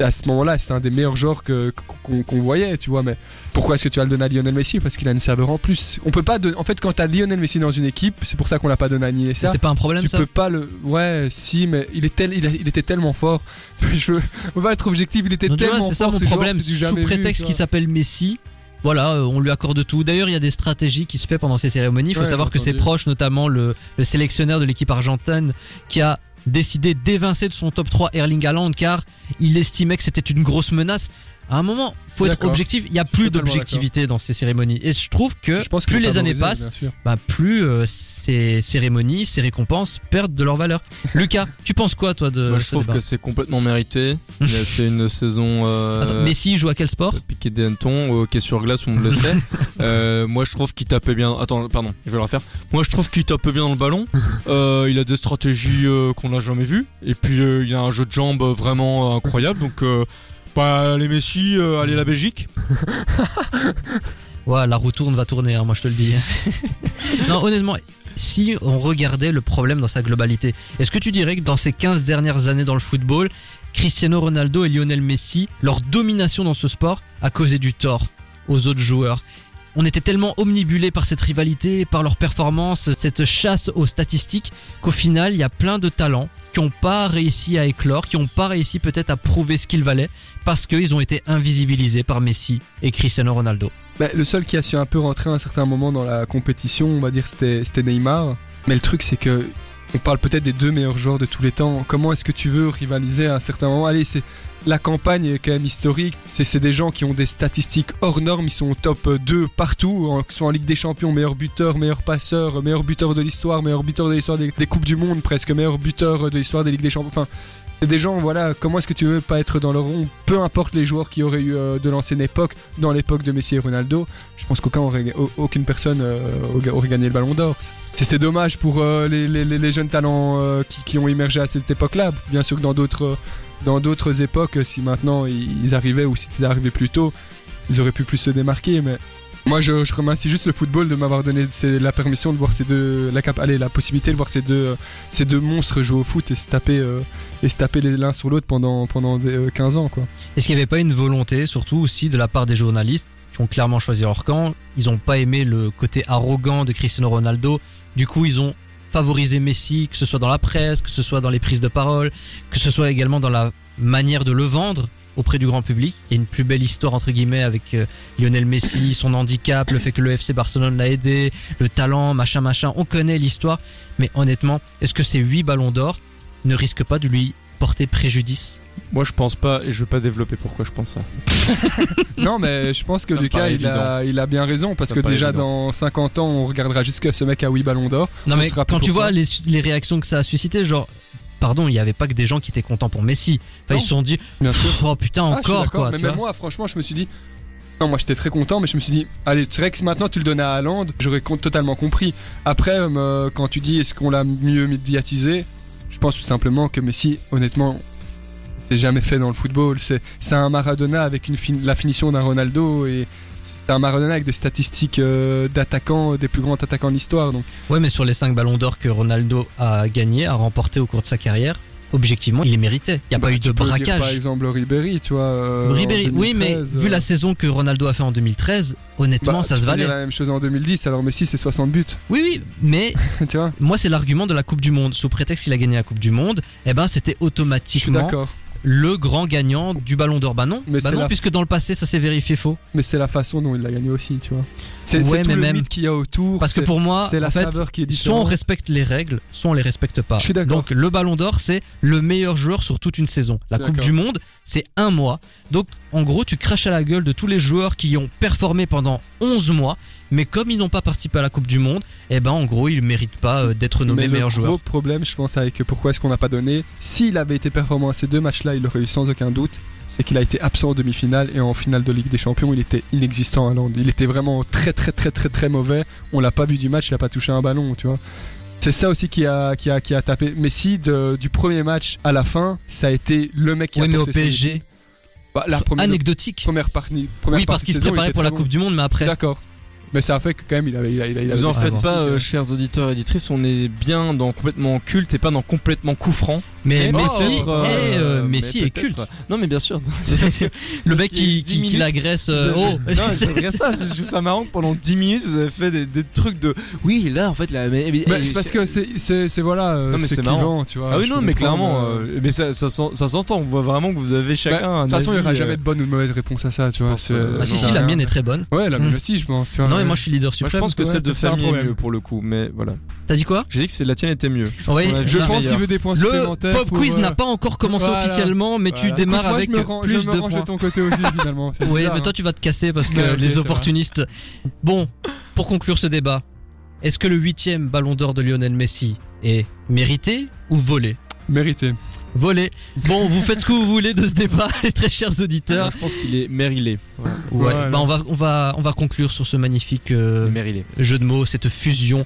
à ce moment-là, c'est un des meilleurs joueurs que qu'on voyait, tu vois. Mais pourquoi est-ce que tu vas le donner à Lionel Messi? Parce qu'il a une serveur en plus. On peut pas. En fait, quand t'as Lionel Messi dans une équipe, c'est pour ça qu'on l'a pas donné à Iniesta. C'est pas un problème Tu ça? peux pas le. Ouais, si, mais il est tel, il, a- il était tellement fort. Je on va être objectif. Il était vois, tellement c'est ça fort. mon ce joueur, problème. du Sous prétexte qu'il s'appelle Messi, voilà, euh, on lui accorde tout. D'ailleurs, il y a des stratégies qui se fait pendant ces cérémonies. Il faut Ouais, savoir que ses proches, notamment le, le sélectionneur de l'équipe argentine, qui a décidé d'évincer de son top 3 Erling Haaland car il estimait que c'était une grosse menace. À un moment, faut être objectif. Il y a plus d'objectivité dans ces cérémonies. Et je trouve que Je pense qu'il plus les années passent, bah, plus euh, ces cérémonies, ces récompenses perdent de leur valeur. Lucas, tu penses quoi toi de Moi, je trouve débat que c'est complètement mérité. Il a fait une saison. Euh, Attends, Messi joue à quel sport? Piqué des hannetons, au hockey sur glace, on le sait. Euh, moi, je trouve qu'il tapait bien. Attends, pardon, je vais le refaire. Moi, je trouve qu'il tapait bien dans le ballon. Euh, il a des stratégies euh, qu'on n'a jamais vues. Et puis, euh, il a un jeu de jambes vraiment incroyable. Donc, euh, pas les Messi, euh, allez la Belgique? Ouais, la roue tourne va tourner, hein, moi je te le dis. non, honnêtement, si on regardait le problème dans sa globalité, est-ce que tu dirais que dans ces 15 dernières années dans le football, Cristiano Ronaldo et Lionel Messi, leur domination dans ce sport a causé du tort aux autres joueurs? On était tellement omnibulés par cette rivalité, par leur performance, cette chasse aux statistiques, qu'au final, il y a plein de talents qui n'ont pas réussi à éclore, qui n'ont pas réussi peut-être à prouver ce qu'ils valaient, parce qu'ils ont été invisibilisés par Messi et Cristiano Ronaldo. Bah, le seul qui a su un peu rentrer à un certain moment dans la compétition, on va dire, c'était Neymar. Mais le truc, c'est que on parle peut-être des deux meilleurs joueurs de tous les temps. Comment est-ce que tu veux rivaliser à un certain moment? Allez, c'est la campagne est quand même historique. C'est des gens qui ont des statistiques hors normes. Ils sont au top 2 partout. Ils sont en Ligue des Champions, meilleur buteur, meilleur passeur, meilleur buteur de l'histoire, meilleur buteur de l'histoire des, des Coupes du Monde, presque meilleur buteur de l'histoire des Ligues des Champions. Enfin, des gens, voilà, comment est-ce que tu veux pas être dans le rond Peu importe les joueurs qui auraient eu euh, de l'ancienne époque, dans l'époque de Messi et Ronaldo, je pense qu'aucun aucune personne euh, aurait- gagné le ballon d'or. C'est dommage pour euh, les, jeunes talents euh, qui, ont émergé à cette époque-là. Bien sûr que dans d'autres dans d'autres époques, si maintenant ils arrivaient ou si c'était arrivé plus tôt, ils auraient pu plus se démarquer. Mais moi, je, remercie juste le football de m'avoir donné la permission de voir ces deux, la, allez, la possibilité de voir ces deux, euh, ces deux monstres jouer au foot et se taper, euh, et se taper l'un sur l'autre pendant, pendant des, euh, 15 ans, quoi. Est-ce qu'il n'y avait pas une volonté, surtout aussi de la part des journalistes, qui ont clairement choisi leur camp Ils n'ont pas aimé le côté arrogant de Cristiano Ronaldo. Du coup, ils ont favorisé Messi, que ce soit dans la presse, que ce soit dans les prises de parole, que ce soit également dans la manière de le vendre auprès du grand public. Il y a une plus belle histoire entre guillemets avec euh, Lionel Messi, son handicap, le fait que le FC Barcelone l'a aidé, le talent, machin machin. On connaît l'histoire, mais honnêtement, est-ce que ces 8 ballons d'or ne risquent pas de lui porter préjudice? Moi, je pense pas, et je vais pas développer pourquoi je pense ça. non, mais je pense que Ça me Lucas, il a, il a bien raison, parce Ça que déjà évident. dans 50 ans, on regardera jusqu'à ce mec à 8 ballons d'or. Non On mais quand tu vois les, les réactions que ça a suscité, genre, pardon, il y avait pas que des gens qui étaient contents pour Messi. Enfin, Non. ils se sont dit, oh putain, Ah, encore quoi. Mais tu même vois. moi, franchement, je me suis dit. Non, moi j'étais très content, mais je me suis dit, allez, c'est vrai que maintenant tu le donnes à Haaland, j'aurais totalement compris. Après, euh, quand tu dis est-ce qu'on l'a mieux médiatisé, je pense tout simplement que Messi, honnêtement, c'est jamais fait dans le football. C'est un Maradona avec une fin- la finition d'un Ronaldo et un Maradona avec des statistiques euh, d'attaquants, des plus grands attaquants de l'histoire. Donc, Ouais, mais sur les 5 ballons d'or que Ronaldo a gagné, a remporté au cours de sa carrière, objectivement, il les méritait. Il n'y a Bah, pas eu de dire, braquage. par exemple Ribéry, tu vois. euh, Ribéry, oui, mais 2013, vu euh, la saison que Ronaldo a fait en 2013, honnêtement, bah, ça tu se valait. la même chose en 2010, alors Messi c'est 60 buts. Oui, oui, mais tu vois moi, c'est l'argument de la Coupe du Monde. Sous prétexte qu'il a gagné la Coupe du Monde, eh ben, c'était Je suis automatiquement d'accord. Le grand gagnant du Ballon d'Or. Bah non, Mais bah c'est non, la- puisque dans le passé, ça s'est vérifié faux. Mais c'est la façon dont il l'a gagné aussi, tu vois. C'est Ouais, tout mais le même- mythe qu'il y a autour. Parce que pour moi, c'est la en fait, saveur qui est soit on différente. respecte les règles, soit on les respecte pas. Je suis d'accord. Donc le Ballon d'Or, c'est le meilleur joueur sur toute une saison. La Coupe du Monde, c'est un mois. Donc en gros, tu craches à la gueule de tous les joueurs qui ont performé pendant 11 mois, mais comme ils n'ont pas participé à la Coupe du Monde, eh ben en gros, ils méritent pas euh, d'être nommés Mais le meilleurs gros joueurs. problème, je pense, avec pourquoi est-ce qu'on n'a pas donné, s'il avait été performant à ces deux matchs-là, il aurait eu sans aucun doute. C'est qu'il a été absent en demi-finale et en finale de Ligue des Champions, il était inexistant à Londres. Il était vraiment très très très très très mauvais. On l'a pas vu du match, il a pas touché un ballon, tu vois. C'est ça aussi qui a, qui a, qui a tapé. Messi, de- du premier match à la fin, ça a été le mec qui Oui, a mais au PSG. Bah, la première, anecdotique. première partie. Première Oui, parce qu'il se préparait pour la Coupe du Monde, mais après. D'accord. Mais ça a fait que quand même, il avait. Il a, il a- il Vous en faites pas, euh, euh, chers auditeurs et auditrices, on est bien dans complètement culte et pas dans complètement coup franc. Mais Mais Messi, peut-être, euh, eh, euh, mais Messi est peut-être. culte. Non, mais bien sûr. C'est parce que Le mec qui, 10 qui, qui l'agresse. vous euh, oh Non, ça m'intéresse pas. Je trouve ça marrant que pendant 10 minutes, vous avez fait des, des trucs de. Oui, là, en fait, là. Mais, mais- Bah, c'est parce que c'est, voilà, euh, Non, mais c'est marrant. tu vois. Ah oui, je non, mais clairement. euh, euh, mais ça, ça, s'en- ça s'entend. On voit vraiment que vous avez bah, chacun un. De toute façon, il n'y aura jamais euh, de bonne ou de mauvaise réponse à ça, tu vois. euh, Ah si, si, la mienne est très bonne. Ouais, la mienne Mm. aussi, je pense. Non, mais moi je suis leader Moi, suprême. je pense que ouais, celle de famille est mieux pour le coup, mais voilà. T'as dit quoi J'ai dit que c'est la tienne était mieux. Je pense qu'il veut des points Le supplémentaires. pop pour, quiz euh, n'a pas encore commencé voilà. officiellement, mais Voilà. tu démarres écoute, moi, avec je me, rends- plus je me de points. de ton côté aussi, finalement. Oui, mais toi tu vas te casser parce que les opportunistes. Bon, pour conclure ce débat, est-ce que le huitième Ballon d'Or de Lionel Messi est mérité ou volé? Mérité. Volé. Bon, vous faites ce que vous voulez de ce débat, les très chers auditeurs. Je pense qu'il est mérilé. Ouais, Voilà. bah on va on va on va conclure sur ce magnifique euh, jeu de mots, cette fusion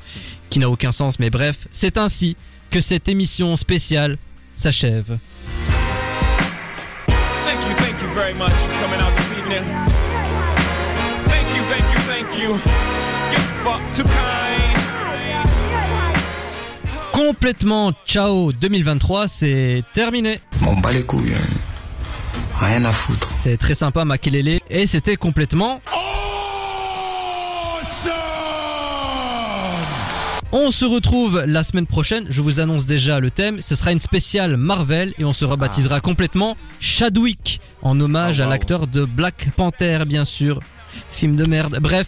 qui n'a aucun sens. Mais bref, c'est ainsi que cette émission spéciale s'achève. Thank you, thank you very much for coming out this evening. Thank you, thank you, thank you. You're fuck too kind. Complètement ciao 2023, c'est terminé. On bat les couilles. hein. Rien à foutre. C'est très sympa Makelele et c'était complètement On se retrouve la semaine prochaine, je vous annonce déjà le thème, ce sera une spéciale Marvel et on se rebaptisera complètement Chadwick en hommage Oh, à l'acteur de Black Panther bien sûr. Film de merde. Bref,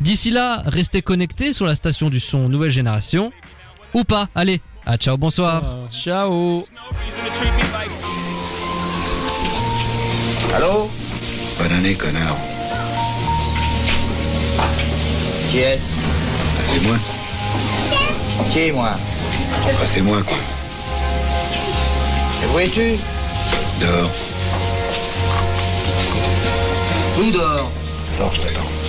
d'ici là, restez connectés sur la station du son Nouvelle Génération ou pas. Allez, à ciao, bonsoir. Ciao. Allô? Bonne année, connard. Qui est? Ah, c'est moi. Qui, moi? Ah, c'est moi, quoi. Et où es-tu? Dehors. Où dehors? Sors, je t'attends.